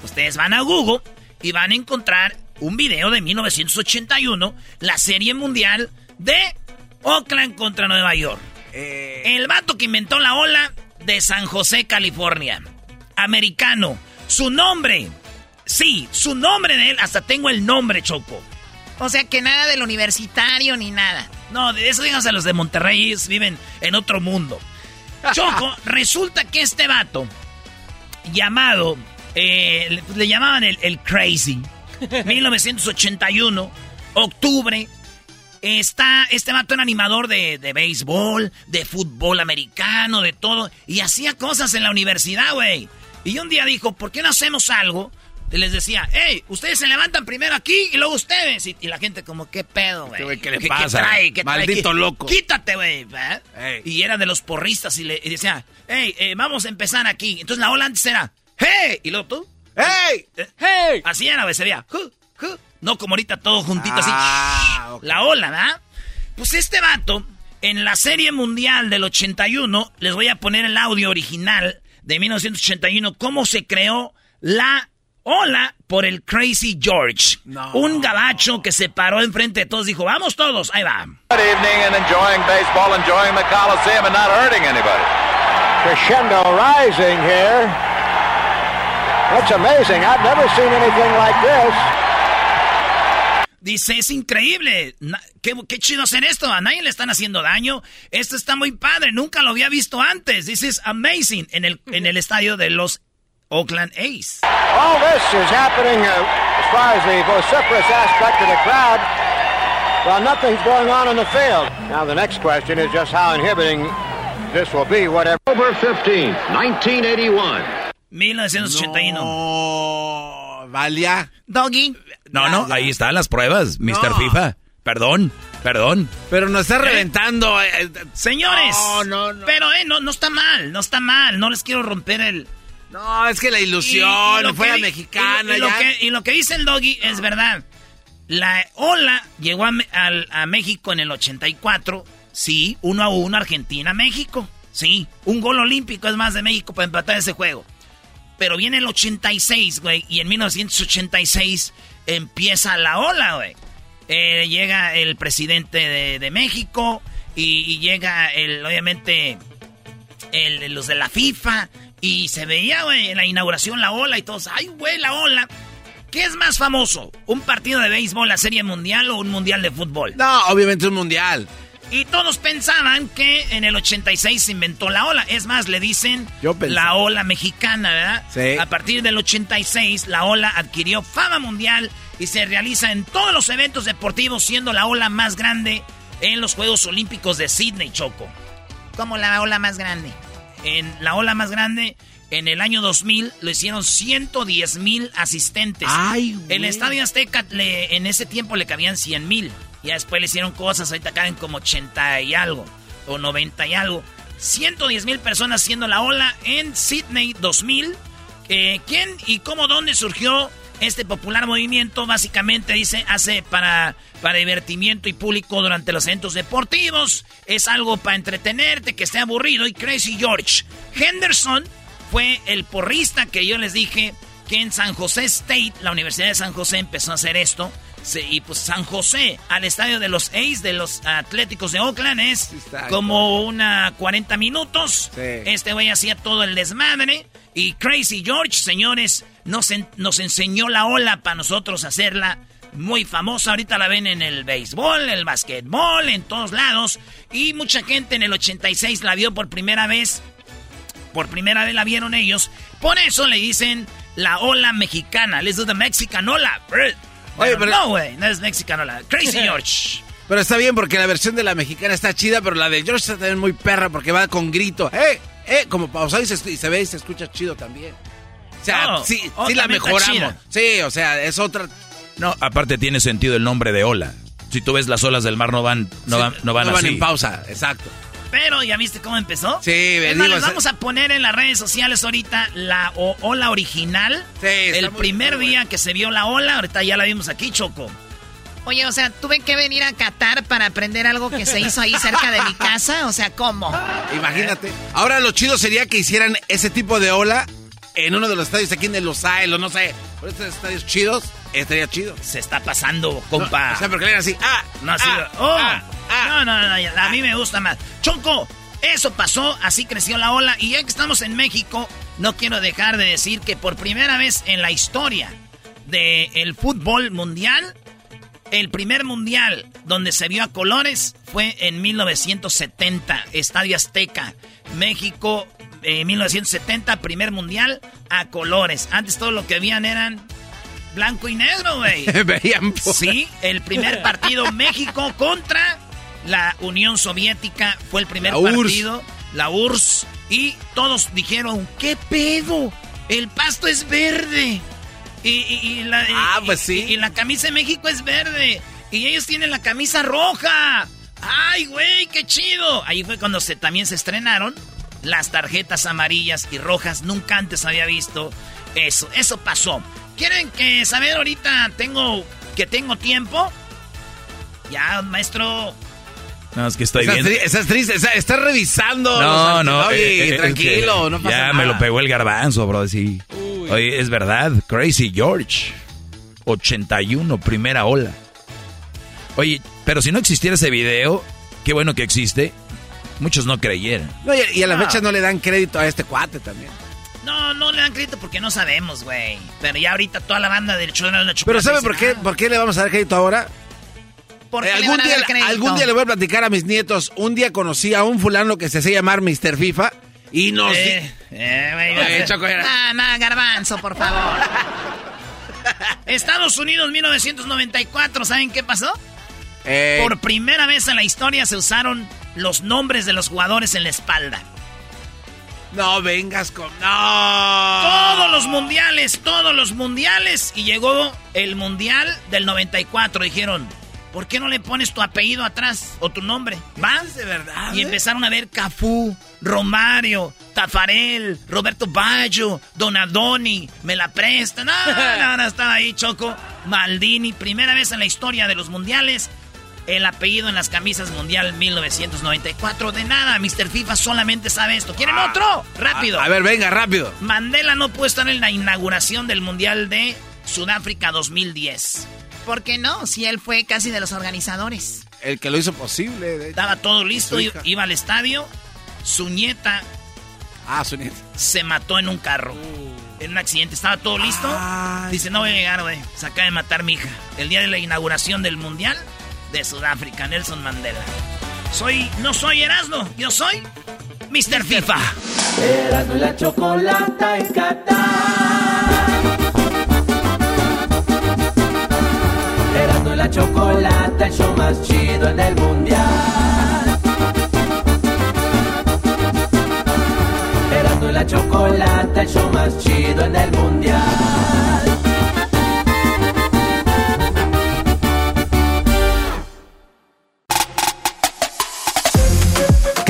Ustedes van a Google y van a encontrar un video de 1981, la Serie Mundial de Oakland contra Nueva York. El vato que inventó la ola de San José, California. Americano. Su nombre. Sí, su nombre de él. Hasta tengo el nombre, Choco. O sea que nada del universitario ni nada. No, de eso díganse a los de Monterrey, viven en otro mundo. Choco, resulta que este vato, llamado, eh, le, le llamaban el, el Crazy, 1981, octubre, está, este vato era animador de, de béisbol, de fútbol americano, de todo, y hacía cosas en la universidad, güey. Y un día dijo, ¿por qué no hacemos algo? Y les decía, hey, ustedes se levantan primero aquí y luego ustedes. Y, y la gente como, ¿qué pedo, güey? ¿Qué, le pasa? trae? ¿Qué trae? Maldito ¿Qué- loco. Quítate, güey. ¿eh? Y era de los porristas y le y decía, hey, eh, vamos a empezar aquí. Entonces la ola antes era, hey, y luego tú, hey, hey. Así era, güey, sería, "Huh, huh". no como ahorita todo juntito Ah, así. La ola, ¿verdad? Pues este vato, en la serie mundial del 81, les voy a poner el audio original de 1981, cómo se creó la ola por el Crazy George. Un gabacho que se paró enfrente de todos, dijo, vamos todos, ahí va. Good evening and enjoying baseball, enjoying the Coliseum and not hurting anybody. Crescendo rising here. That's amazing. I've never seen anything like this. Dice, es increíble. Qué, qué chido hacer esto. A nadie le están haciendo daño. Esto está muy padre. Nunca lo había visto antes. This is amazing. En el, en el estadio de los Oakland A's. All this is happening uh, as far as the vociferous aspect of the crowd, while nothing's going on in the field. Now, the next question is just how inhibiting this will be, whatever. October 15, 1981. 1981. No, valía. Doggy. No, no, ahí están las pruebas, Mr. No. FIFA. Perdón, perdón. Pero nos está reventando. eh, Señores. No, no, no. Pero, eh, no, no está mal. No está mal. No les quiero romper el... No, es que la ilusión, lo fue que la di- mexicana. Y, lo- ya. que, y lo que dice el doggy es verdad. La ola llegó a, México en el 84. Sí, uno a uno, Argentina-México. Sí, un gol olímpico es más de México para empatar ese juego. Pero viene el 86, güey, y en 1986 empieza la ola, güey. Eh, llega el presidente de, de México y, y llega, el, obviamente, el- los de la FIFA. Y se veía, güey, en la inauguración la ola y todos, ay, güey, la ola. ¿Qué es más famoso? ¿Un partido de béisbol, la serie mundial o un mundial de fútbol? No, obviamente un mundial. Y todos pensaban que en el 86 se inventó la ola. Es más, le dicen Yo la ola mexicana, ¿verdad? Sí. A partir del 86, la ola adquirió fama mundial y se realiza en todos los eventos deportivos, siendo la ola más grande en los Juegos Olímpicos de Sydney, Choco. Como la ola más grande. En la ola más grande, en el año 2000, lo hicieron 110 mil asistentes. Ay, güey. El Estadio Azteca le- en ese tiempo le cabían 100 mil. Ya después le hicieron cosas, ahorita caen como 80 y algo, o 90 y algo. 110 mil personas haciendo la ola en Sydney 2000. Eh, ¿Quién y cómo, dónde surgió este popular movimiento? Básicamente dice, hace para, para divertimiento y público durante los eventos deportivos. Es algo para entretenerte, que esté aburrido. Y Crazy George Henderson fue el porrista que yo les dije que en San José State, la Universidad de San José empezó a hacer esto. Y pues San José, al estadio de los A's, de los Atléticos de Oakland, es como una 40 minutos. Sí. Este güey hacía todo el desmadre. Y Crazy George, señores, nos, en- nos enseñó la ola para nosotros hacerla muy famosa. Ahorita la ven en el béisbol, el basquetbol, en todos lados. Y mucha gente en el 86 la vio por primera vez. Por primera vez la vieron ellos. Por eso le dicen la ola mexicana. Let's do the Mexican ola. Oye, Pero pero- no, güey, no es Mexican ola. Crazy George. Pero está bien porque la versión de la mexicana está chida, pero la de George está también muy perra porque va con grito. ¡Eh! Eh, como pausado y se, y se ve y se escucha chido también. O sea, No, sí, oh, sí la mejoramos. chida. Sí, o sea, es otra. No, aparte tiene sentido el nombre de ola. Si tú ves las olas del mar no van, no Sí, van, no van no van así. en pausa, exacto. Pero, ¿ya viste cómo empezó? Sí, Es más, les vamos a poner en las redes sociales ahorita la o- ola original. está el primer día que se vio la ola, ahorita ya la vimos aquí, Choco. Oye, o sea, tuve que venir a Qatar para aprender algo que se hizo ahí cerca de mi casa. O sea, ¿cómo? Imagínate. Ahora lo chido sería que hicieran ese tipo de ola en uno de los estadios aquí en Los Ángeles, o no sé. Por estos estadios chidos, estaría chido. Se está pasando, compa. o sea, porque le así, ah, No, así. ah, oh, ah, no, no, no, no, a mí me gusta más. Choco, eso pasó, así creció la ola. Y ya que estamos en México, no quiero dejar de decir que por primera vez en la historia del fútbol mundial, el primer mundial donde se vio a colores fue en 1970, Estadio Azteca. México, eh, 1970, primer mundial a colores. Antes todo lo que habían eran blanco y negro, güey. Veían Sí, el primer partido México contra la Unión Soviética fue el primer La URSS. partido, la URSS, y todos dijeron, ¿qué pedo? El pasto es verde. Y, y- y la, Ah, pues sí. y- y la camisa de México es verde. Y ellos tienen la camisa roja. ¡Ay, güey, qué chido! Ahí fue cuando se, también se estrenaron las tarjetas amarillas y rojas. Nunca antes había visto eso. Eso pasó. ¿Quieren que saber ahorita tengo que tengo tiempo? Ya, maestro. No, es que estoy Estás, viendo. tri- estás triste, estás, estás revisando. No, no. Oye, eh, eh, tranquilo, no pasa Ya nada. me lo pegó el garbanzo, bro. Sí. Oye, es verdad. Crazy George. 81, primera ola. Oye, pero si no existiera ese video, qué bueno que existe. Muchos no creyeran. No, y, y a la No. fecha no le dan crédito a este cuate también. No, no le dan crédito porque no sabemos, güey. Pero ya ahorita toda la banda del show de la chocolate Pero ¿sabe por qué, "Ah, por qué le vamos a dar crédito ahora? ¿Por Eh, qué le algún, van a día, algún día le voy a platicar a mis nietos. Un día conocí a un fulano que se hacía llamar Mr. FIFA y nos... Eh, eh, Ah, nada, garbanzo, por favor. Estados Unidos 1994, ¿saben qué pasó? Eh, Por primera vez en la historia se usaron los nombres de los jugadores en la espalda. No vengas con... No. Todos los mundiales, todos los mundiales. Y llegó el mundial del 94. Dijeron, ¿por qué no le pones tu apellido atrás o tu nombre? ¿Va? de verdad. Y eh? empezaron a ver Cafú, Romario, Tafarel, Roberto Baggio, Donadoni, me la prestan. No, no, no, estaba ahí Choco, Maldini. Primera vez en la historia de los mundiales. El apellido en las camisas mundial 1994. De nada, Mr. FIFA solamente sabe esto. ¿Quieren otro? Rápido. A, a ver, venga, rápido. Mandela no pudo estar en la inauguración del mundial de Sudáfrica 2010. ¿Por qué no? Si él fue casi de los organizadores. El que lo hizo posible. de hecho. Estaba todo listo, iba al estadio. Su nieta Ah, su nieto. se mató en un carro. En un accidente. Estaba todo listo. Ay. Dice, no voy a llegar, güey. Se acaba de matar mi hija. El día de la inauguración del Mundial de Sudáfrica, Nelson Mandela. Soy, no soy Erasmo, yo soy Mr. FIFA. Erasmo y la chocolata en Qatar. Chocolata, el show más chido en el mundial. Erasmo y la chocolata, el show más chido en el mundial.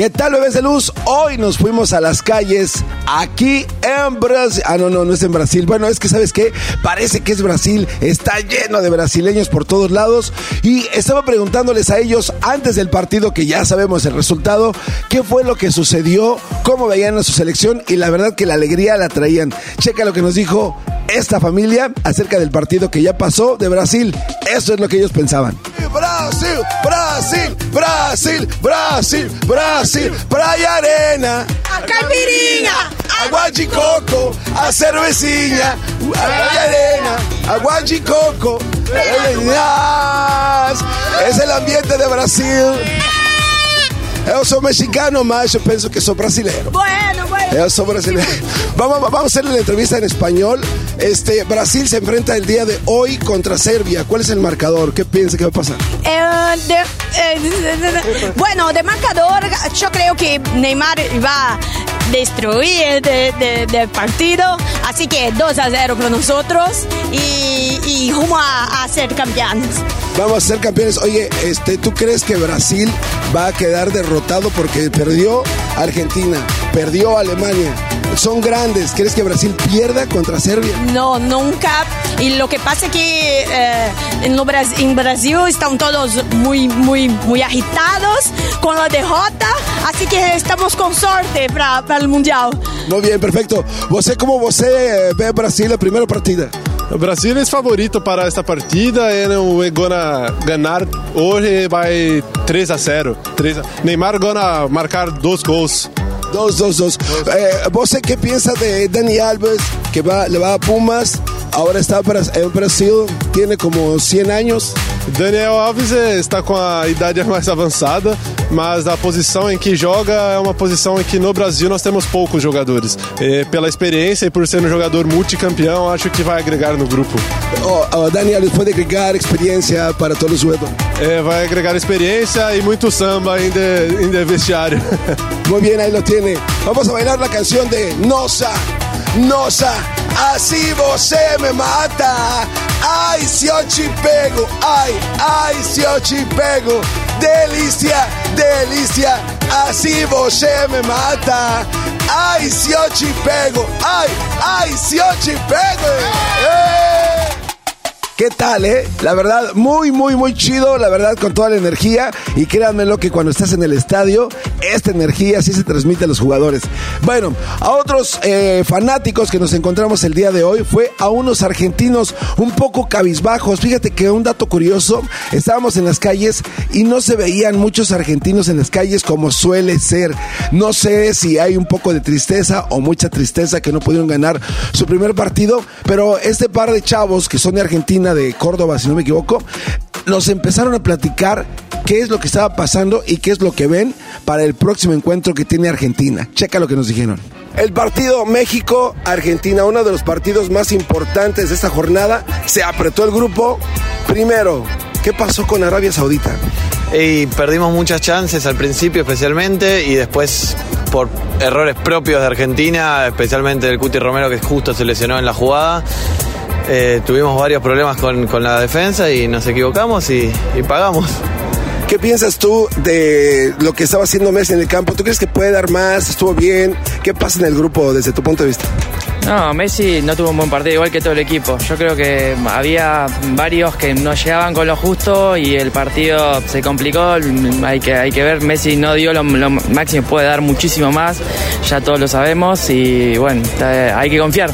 ¿Qué tal, bebés de luz? Hoy nos fuimos a las calles aquí en Brasil. Ah, no, no, no es en Brasil. Bueno, es que, ¿sabes qué? Parece que es Brasil. Está lleno de brasileños por todos lados. Y estaba preguntándoles a ellos antes del partido, que ya sabemos el resultado, qué fue lo que sucedió, cómo veían a su selección. Y la verdad que la alegría la traían. Checa lo que nos dijo esta familia acerca del partido que ya pasó de Brasil. Eso es lo que ellos pensaban. Brasil, Brasil, Brasil, Brasil, Brasil, praia arena, A caipirinha, agua de coco, a cervecilla, praia arena, agua de coco, es el ambiente de Brasil. Eu sou mexicano, mas eu penso que sou brasileiro. Bueno, bueno. Yo soy brasileño. Vamos, vamos a hacerle la entrevista en español. Este, Brasil se enfrenta el día de hoy contra Serbia. ¿Cuál es el marcador? ¿Qué piensa que va a pasar? Eh, de- eh, bueno, de marcador, yo creo que Neymar va destruir de, de- del partido. Así que 2 a 0 para nosotros y, y rumbo a, a ser campeones. Vamos a ser campeones. Oye, este, ¿tú crees que Brasil va a quedar derrotado porque perdió Argentina, perdió Alemania? Son grandes. ¿Crees que Brasil pierda contra Serbia? No, nunca. Y lo que pasa es que eh, en, lo en Brasil están todos muy, muy, muy agitados con la derrota. Así que estamos con suerte para, para el Mundial. Muy bien, perfecto. Você eh, vê Brasil a primeira partida? O Brasil é favorito para esta partida. Ele é gonna ganhar hoje vai 3 a 0. 3 a... Neymar gonna marcar dois gols. Dos, dos, dos. Eh, ¿Você qué piensa de Dani Alves, que va, le va a Pumas? Ahora está en Brasil, tiene como 100 años. Daniel Alves está com a idade mais avançada, mas a posição em que joga é uma posição em que no Brasil nós temos poucos jogadores. Eh, pela experiência e por ser um jogador multicampeão, acho que vai agregar no grupo. Oh, oh, Dani Alves puede agregar experiencia para todos los juegos. Eh, vai agregar experiência e muito samba em de vestiário. Muy bien, ahí lo tiene. Vamos a bailar la canción de Nosa, Nosa, así você me mata. Ay, si yo te pego, ay, ay, si yo te pego. Delícia, delícia, así você me mata. Ay, si yo te pego, ay, ay, si yo te pego. ¡Eh! ¿Qué tal, eh? La verdad, muy, muy, muy chido, la verdad, con toda la energía. Y créanmelo que cuando estás en el estadio, esta energía sí se transmite a los jugadores. Bueno, a otros eh, fanáticos que nos encontramos el día de hoy fue a unos argentinos un poco cabizbajos. Fíjate que un dato curioso, estábamos en las calles y no se veían muchos argentinos en las calles como suele ser. No sé si hay un poco de tristeza o mucha tristeza que no pudieron ganar su primer partido, pero este par de chavos que son de Argentina, de Córdoba, si no me equivoco, nos empezaron a platicar qué es lo que estaba pasando y qué es lo que ven para el próximo encuentro que tiene Argentina. Checa lo que nos dijeron. El partido México-Argentina, uno de los partidos más importantes de esta jornada, se apretó el grupo. Primero, ¿qué pasó con Arabia Saudita? Y perdimos muchas chances al principio especialmente y después por errores propios de Argentina, especialmente del Cuti Romero que justo se lesionó en la jugada. Eh, tuvimos varios problemas con, con la defensa y nos equivocamos y, y pagamos. ¿Qué piensas tú de lo que estaba haciendo Messi en el campo? ¿Tú crees que puede dar más? ¿Estuvo bien? ¿Qué pasa en el grupo desde tu punto de vista? No, Messi no tuvo un buen partido, igual que todo el equipo. Yo creo que había varios que no llegaban con lo justo y el partido se complicó. Hay que, hay que ver, Messi no dio lo, lo máximo, puede dar muchísimo más, ya todos lo sabemos y bueno, eh, hay que confiar.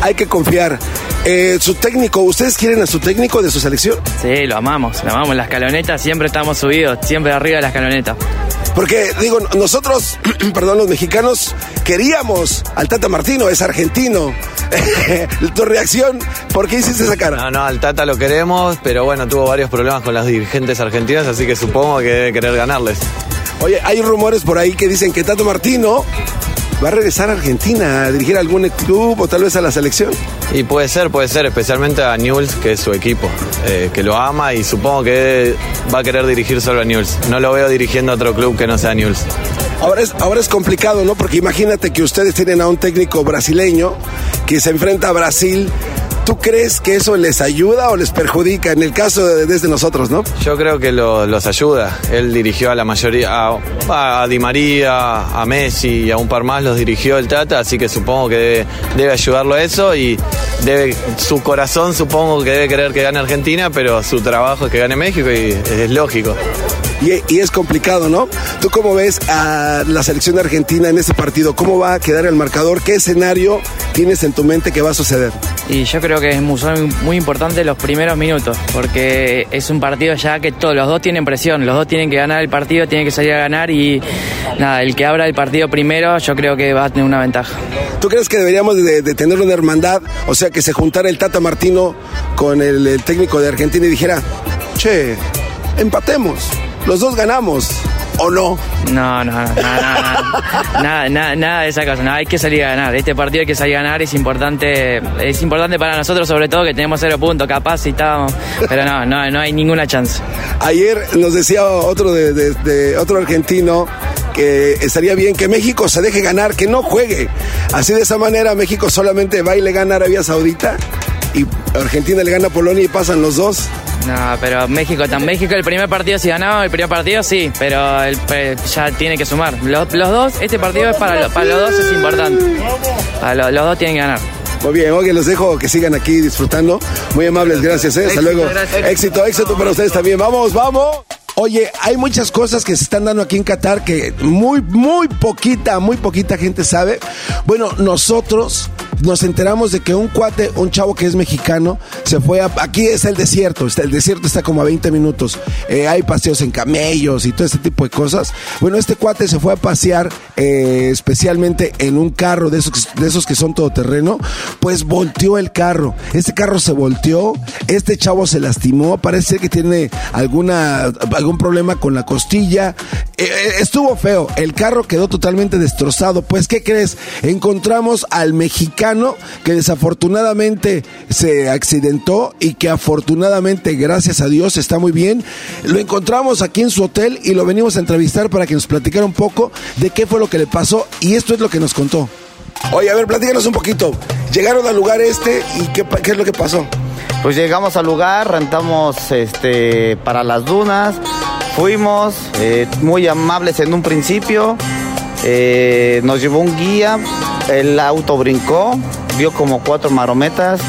Hay que confiar. Eh, su técnico, ¿ustedes quieren a su técnico de su selección? Sí, lo amamos, lo amamos. En la escaloneta siempre estamos subidos, siempre arriba de la escaloneta. Porque, digo, nosotros, perdón, los mexicanos queríamos al Tata Martino, es argentino. tu reacción, ¿por qué hiciste esa cara? No, no, al Tata lo queremos, pero bueno, tuvo varios problemas con las dirigentes argentinas, así que supongo que debe querer ganarles. Oye, hay rumores por ahí que dicen que Tata Martino va a regresar a Argentina a dirigir algún club o tal vez a la selección. Y puede ser, puede ser, especialmente a Newell's, que es su equipo, eh, que lo ama y supongo que va a querer dirigir solo a Newell's. No lo veo dirigiendo a otro club que no sea Newell's. Ahora es, ahora es complicado, ¿no? Porque imagínate que ustedes tienen a un técnico brasileño que se enfrenta a Brasil. ¿Tú crees que eso les ayuda o les perjudica? En el caso de desde nosotros, ¿no? Yo creo que lo- los ayuda. Él dirigió a la mayoría, a, Di María, a Messi y a un par más los dirigió el Tata, así que supongo que debe, ayudarlo a eso y su corazón supongo que debe querer que gane Argentina, pero su trabajo es que gane México y es lógico. Y, y es complicado, ¿no? ¿Tú cómo ves a la selección de Argentina en este partido? ¿Cómo va a quedar el marcador? ¿Qué escenario tienes en tu mente que va a suceder? Y yo creo que es muy, importante los primeros minutos, porque es un partido ya que todos los dos tienen presión, los dos tienen que ganar el partido, tienen que salir a ganar y nada, el que abra el partido primero yo creo que va a tener una ventaja. ¿Tú crees que deberíamos de, de tener una hermandad? O sea, que se juntara el Tata Martino con el, el técnico de Argentina y dijera, che, empatemos, los dos ganamos, ¿o no? No, no, no, no, no, nada, nada, nada de esa cosa, no, hay que salir a ganar, este partido hay que salir a ganar, es importante, es importante para nosotros sobre todo que tenemos cero puntos, capaz si estábamos, pero no, no, no hay ninguna chance. Ayer nos decía otro de, de- de- otro argentino que estaría bien que México se deje ganar, que no juegue. Así de esa manera México solamente va y le gana a Arabia Saudita y Argentina le gana a Polonia y pasan los dos. No, pero México, tan México el primer partido si ganaba, el primer partido sí, pero el, pe- ya tiene que sumar. Los, los dos, este partido es para, para los dos es importante. Para lo- los dos tienen que ganar. Muy bien, oye, los dejo que sigan aquí disfrutando. Muy amables, gracias, ¿eh? Hasta Éxito, luego. gracias. Éxito, éxito para ustedes también. Vamos, vamos. Oye, hay muchas cosas que se están dando aquí en Qatar que muy, muy poquita, muy poquita gente sabe. Bueno, nosotros nos enteramos de que un cuate, un chavo que es mexicano, se fue a... Aquí está el desierto, el desierto está como a 20 minutos. Eh, hay paseos en camellos y todo este tipo de cosas. Bueno, este cuate se fue a pasear eh, especialmente en un carro de esos, de esos que son todoterreno, pues volteó el carro. Este carro se volteó, este chavo se lastimó, parece que tiene alguna, algún problema con la costilla. Eh, estuvo feo, el carro quedó totalmente destrozado. Pues, ¿qué crees? Encontramos al mexicano que desafortunadamente se accidentó y que afortunadamente, gracias a Dios, está muy bien. Lo encontramos aquí en su hotel y lo venimos a entrevistar para que nos platicara un poco de qué fue lo que le pasó y esto es lo que nos contó. Oye, a ver, platícanos un poquito. Llegaron al lugar este y qué, qué es lo que pasó. Pues llegamos al lugar, rentamos este para las dunas, fuimos eh, muy amables en un principio, eh, nos llevó un guía, el auto brincó, vio como cuatro marometas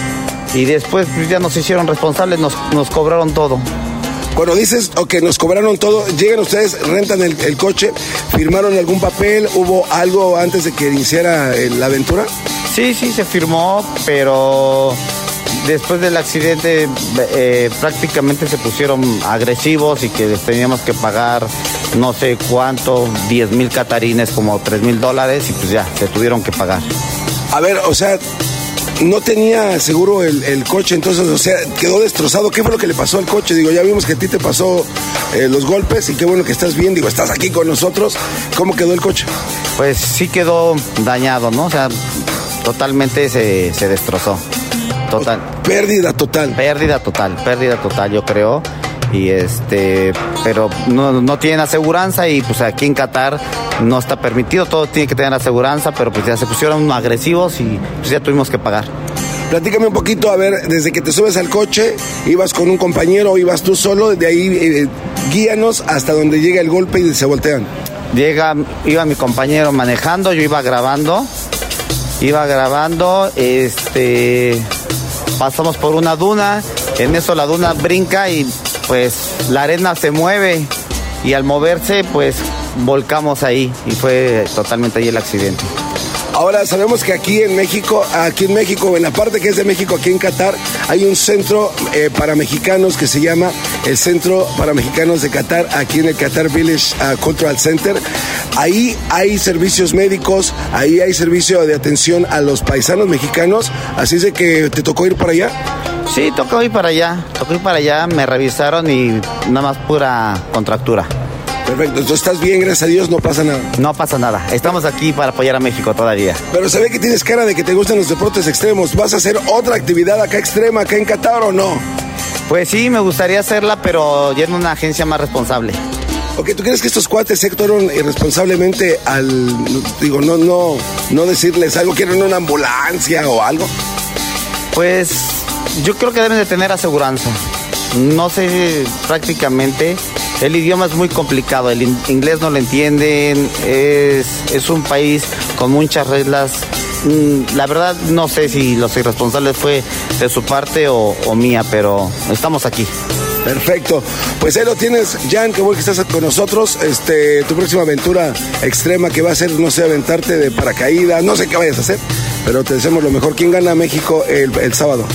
y después pues, ya nos hicieron responsables, nos, nos cobraron todo. Cuando dices que nos cobraron todo, llegan ustedes, rentan el, el coche, firmaron algún papel, hubo algo antes de que iniciara eh, la aventura. Sí, sí, se firmó, pero después del accidente eh, prácticamente se pusieron agresivos y que les teníamos que pagar no sé cuánto, 10 mil catarines, como 3 mil dólares y pues ya, se tuvieron que pagar. A ver, o sea, no tenía seguro el, el coche, entonces, o sea, quedó destrozado. ¿Qué fue lo que le pasó al coche? Digo, ya vimos que a ti te pasó eh, los golpes y qué bueno que estás bien. Digo, estás aquí con nosotros. ¿Cómo quedó el coche? Pues sí quedó dañado, ¿no? O sea, totalmente se, se destrozó. Total. Pérdida total. Pérdida total, pérdida total, yo creo. Y este, pero no, no tienen aseguranza y pues aquí en Qatar no está permitido, todo tiene que tener aseguranza, pero pues ya se pusieron agresivos y pues ya tuvimos que pagar. Platícame un poquito, a ver, desde que te subes al coche, ibas con un compañero o ibas tú solo, de ahí eh, guíanos hasta donde llega el golpe y se voltean. Llega, iba mi compañero manejando, yo iba grabando, iba grabando, este, pasamos por una duna, en eso la duna brinca y pues la arena se mueve y al moverse pues volcamos ahí y fue totalmente ahí el accidente. Ahora sabemos que aquí en México, aquí en México, en la parte que es de México, aquí en Qatar, hay un centro eh, para mexicanos que se llama el Centro para Mexicanos de Qatar, aquí en el Qatar Village ah, Cultural Center. Ahí hay servicios médicos, ahí hay servicio de atención a los paisanos mexicanos, así es de que te tocó ir para allá. Sí, tocó ir para allá, tocó ir para allá, me revisaron y nada más pura contractura. Perfecto, entonces estás bien, gracias a Dios, no pasa nada. No pasa nada, estamos aquí para apoyar a México todavía. Pero se ve que tienes cara de que te gustan los deportes extremos. ¿Vas a hacer otra actividad acá extrema, acá en Qatar o no? Pues sí, me gustaría hacerla, pero ya en una agencia más responsable. Ok, ¿tú crees que estos cuates se actuaron irresponsablemente al, digo, no, no, no decirles algo, quieren una ambulancia o algo? Pues yo creo que deben de tener aseguranza. No sé prácticamente. El idioma es muy complicado, el in- inglés no lo entienden, es, un país con muchas reglas. Mm, La verdad no sé si los irresponsables fue de su parte o, mía, pero estamos aquí. Perfecto. Pues ahí lo tienes, Jan, que bueno que estás con nosotros. Este, tu próxima aventura extrema que va a ser, no sé, aventarte de paracaídas, no sé qué vayas a hacer, pero te deseamos lo mejor. ¿Quién gana México el sábado?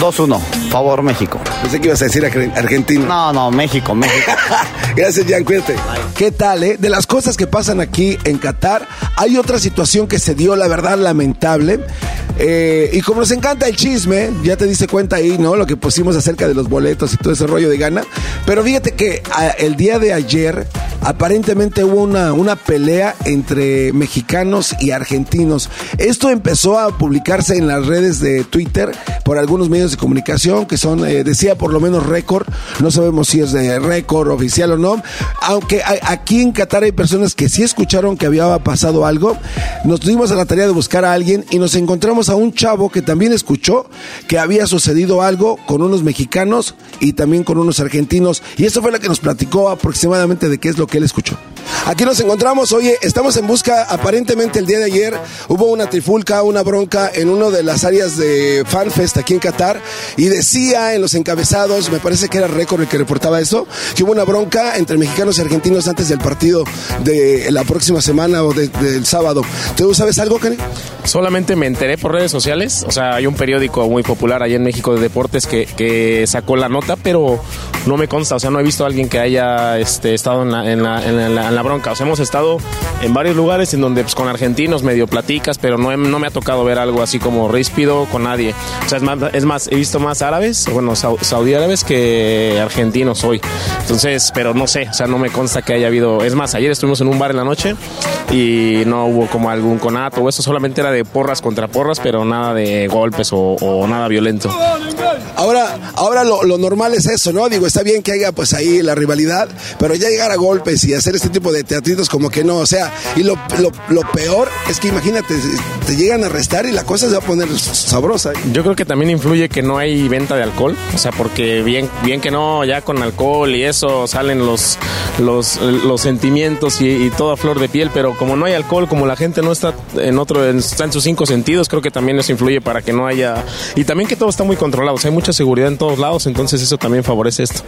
2-1, favor México. Pensé que ibas a decir Argen- Argentina. No, no, México, México. Gracias, Jan, cuídate. ¿Qué tal, eh? De las cosas que pasan aquí en Qatar, hay otra situación que se dio, la verdad, lamentable. Eh, y como nos encanta el chisme, ya te diste cuenta ahí, ¿no? Lo que pusimos acerca de los boletos y todo ese rollo de gana. Pero fíjate que a- el día de ayer, aparentemente hubo una, una pelea entre mexicanos y argentinos. Esto empezó a publicarse en las redes de Twitter por algunos medios de comunicación que son, eh, decía por lo menos récord, no sabemos si es de récord oficial o no, aunque aquí en Qatar hay personas que sí escucharon que había pasado algo, nos dimos a la tarea de buscar a alguien y nos encontramos a un chavo que también escuchó que había sucedido algo con unos mexicanos y también con unos argentinos y eso fue la que nos platicó aproximadamente de qué es lo que él escuchó. Aquí nos encontramos, oye, estamos en busca, aparentemente el día de ayer hubo una trifulca, una bronca en una de las áreas de FanFest aquí en Qatar y decía en los encabezados, me parece que era récord el que reportaba eso, que hubo una bronca entre mexicanos y argentinos antes del partido de la próxima semana o de- del sábado. ¿Tú sabes algo, Karen? Solamente me enteré por redes sociales, o sea, hay un periódico muy popular allá en México de deportes que, que sacó la nota, pero no me consta, o sea, no he visto a alguien que haya este, estado en la, en, la, en la- en la bronca. O sea, hemos estado en varios lugares en donde pues, con argentinos medio platicas, pero no, no me ha tocado ver algo así como ríspido con nadie. O sea, es más, es más he visto más árabes, bueno, sau- saudí árabes que argentinos hoy. Entonces, pero no sé, o sea, no me consta que haya habido. Es más, ayer estuvimos en un bar en la noche y no hubo como algún conato o eso, solamente era de porras contra porras, pero nada de golpes o, o nada violento. Ahora, ahora lo, lo normal es eso, ¿no? Digo, está bien que haya pues ahí la rivalidad, pero ya llegar a golpes y hacer este tipo de teatritos como que no, o sea, y lo, lo, lo peor es que imagínate, te llegan a arrestar y la cosa se va a poner sabrosa. Yo creo que también influye que no hay venta de alcohol, o sea, porque bien, bien que no, ya con alcohol y eso salen los, los, los sentimientos y, y toda flor de piel, pero como no hay alcohol, como la gente no está en otro, está en sus cinco sentidos, creo que también eso influye para que no haya, y también que todo está muy controlado, o sea, hay mucha seguridad en todos lados, entonces eso también favorece esto.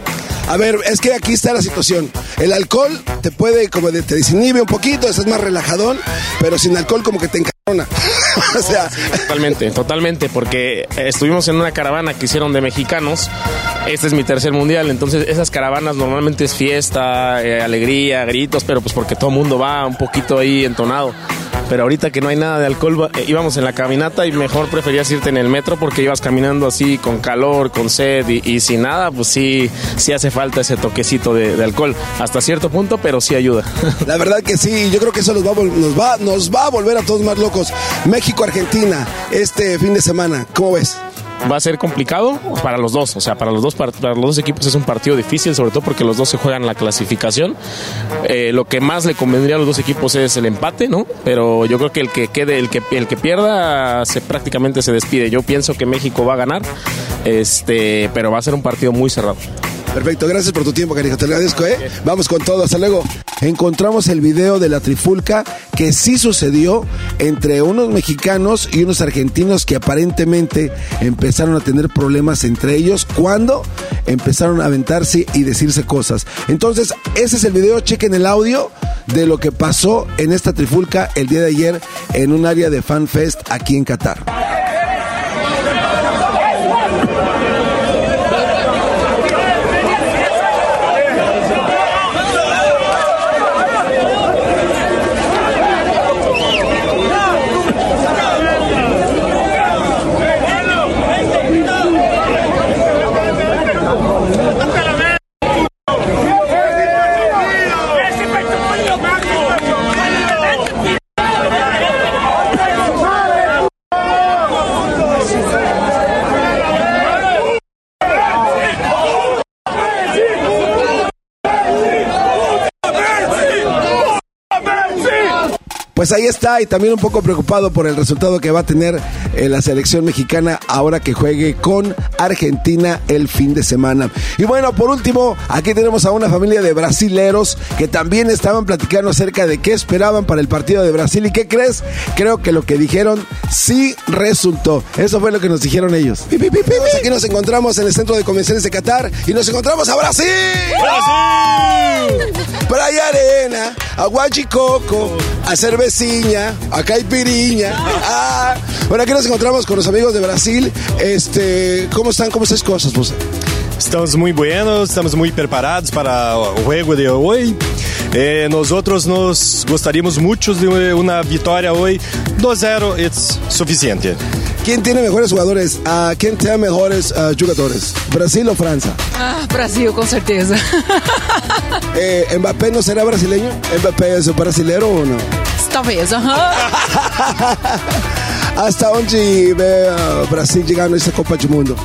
A ver, es que aquí está la situación. El alcohol te puede, como te desinhibe un poquito, estás más relajadón, pero sin alcohol como que te encarona. o sea, Totalmente, totalmente, porque estuvimos en una caravana que hicieron de mexicanos. Este es mi tercer mundial, entonces esas caravanas normalmente es fiesta, eh, alegría, gritos, pero pues porque todo el mundo va un poquito ahí entonado. Pero ahorita que no hay nada de alcohol, eh, íbamos en la caminata y mejor preferías irte en el metro porque ibas caminando así con calor, con sed y, sin nada, pues sí, sí hace falta ese toquecito de, alcohol. Hasta cierto punto, pero sí ayuda. la verdad que sí, yo creo que eso nos va, nos va, nos va a volver a todos más locos. México-Argentina, este fin de semana, ¿cómo ves? Va a ser complicado para los dos, o sea, para los dos par- para los dos equipos es un partido difícil, sobre todo porque los dos se juegan la clasificación. Eh, lo que más le convendría a los dos equipos es el empate, ¿no? Pero yo creo que el que quede, el que el que pierda, se prácticamente se despide. Yo pienso que México va a ganar, este, pero va a ser un partido muy cerrado. Perfecto, gracias por tu tiempo, cariño. Te lo agradezco, ¿eh? Vamos con todo, hasta luego. Encontramos el video de la trifulca que sí sucedió entre unos mexicanos y unos argentinos que aparentemente empezaron a tener problemas entre ellos cuando empezaron a aventarse y decirse cosas. Entonces, ese es el video, chequen el audio de lo que pasó en esta trifulca el día de ayer en un área de FanFest aquí en Qatar. Pues ahí está, y también un poco preocupado por el resultado que va a tener eh, la selección mexicana ahora que juegue con Argentina el fin de semana. Y bueno, por último, aquí tenemos a una familia de brasileros que también estaban platicando acerca de qué esperaban para el partido de Brasil. ¿Y qué crees? Creo que lo que dijeron sí resultó. Eso fue lo que nos dijeron ellos. Pi, pi, pi, pi, pi. Aquí nos encontramos en el centro de convenciones de Qatar y nos encontramos a Brasil. ¡Brasil! Playa Arena, a Huachicoco, a Cerveciña, a Caipiriña. Ah, bueno, aquí nos encontramos con los amigos de Brasil. Este, ¿cómo están? ¿Cómo están las cosas? Estamos muy buenos, estamos muy preparados para o juego de hoy. Eh, nosotros nos gostaríamos mucho de una victoria hoy. 2-0 es suficiente. ¿Quién tiene mejores jugadores? Ah, ¿Quién tiene mejores ah, jugadores? ¿Brasil o Francia? Ah, Brasil, com certeza. Eh, ¿Mbappé no será brasileño? ¿Mbappé es brasilero o no? Talvez, aham. ¿Hasta dónde ve ah, Brasil llegando a esta Copa del Mundo?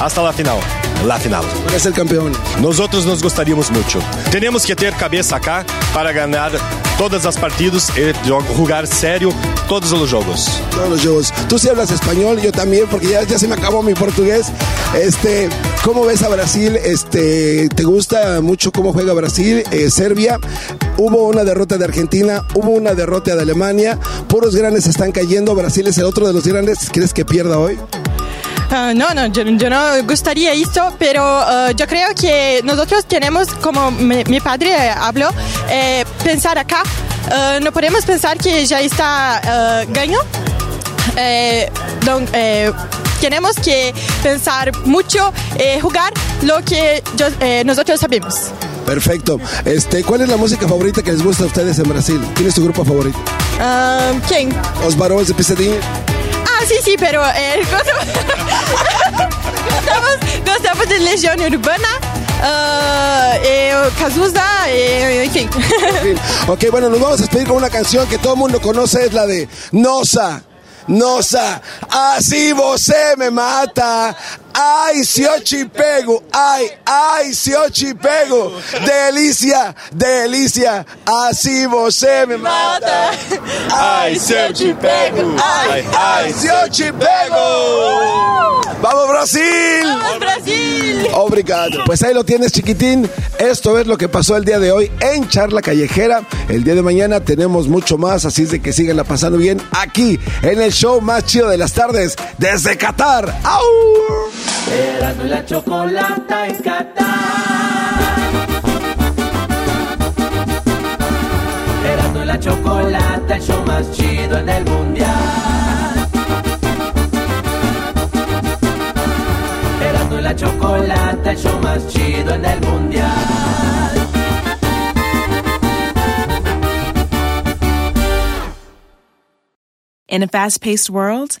hasta la final. La final. Para ser campeón. Nosotros nos gustaríamos mucho. Tenemos que tener cabeza acá para ganar todas las partidos y jugar serio todos los juegos. Todos los juegos. Tú sí hablas español, yo también, porque ya, ya se me acabó mi portugués. Este, ¿cómo ves a Brasil? Este, ¿te gusta mucho cómo juega Brasil? Eh, Serbia, hubo una derrota de Argentina, hubo una derrota de Alemania, puros grandes están cayendo, Brasil es el otro de los grandes, ¿crees que pierda hoy? Ah, no, no, yo, yo no gustaría esto, pero ah, yo creo que nosotros tenemos, como mi, mi padre habló, eh, pensar acá. Ah, no podemos pensar que ya está ah, ganho. Eh, donc, eh, tenemos que pensar mucho, eh, jugar lo que yo- eh, nosotros sabemos. Perfecto. Este, ¿cuál es la música favorita que les gusta a ustedes en Brasil? ¿Quién es tu grupo favorito? Ah, ¿Quién? Os Barões de Pisadinha. Ah, sí, sí, pero eh, gostamos, gostamos de Legión Urbana, ah, eh, Cazuza, eh, en fin. Ok, bueno, nos vamos a despedir con una canción que todo el mundo conoce, es la de Nosa. Nosa, así você me mata. Ay, te pego. Ay, ay, te pego. Delícia, delícia, así você me mata. Ay, se eu te pego. Ay, ay, se eu te pego. ¡Vamos, Brasil! ¡Vamos, Brasil! Obrigado. Pues ahí lo tienes, chiquitín. Esto es lo que pasó el día de hoy en Charla Callejera. El día de mañana tenemos mucho más, así es de que síganla pasando bien aquí en el show más chido de las tardes desde Qatar. ¡Au! Erasmo y la chocolata en Qatar. Erasmo y la chocolata, el show más chido en el mundial. Erasmo y la chocolata, el show más chido en el mundial. In a fast paced world,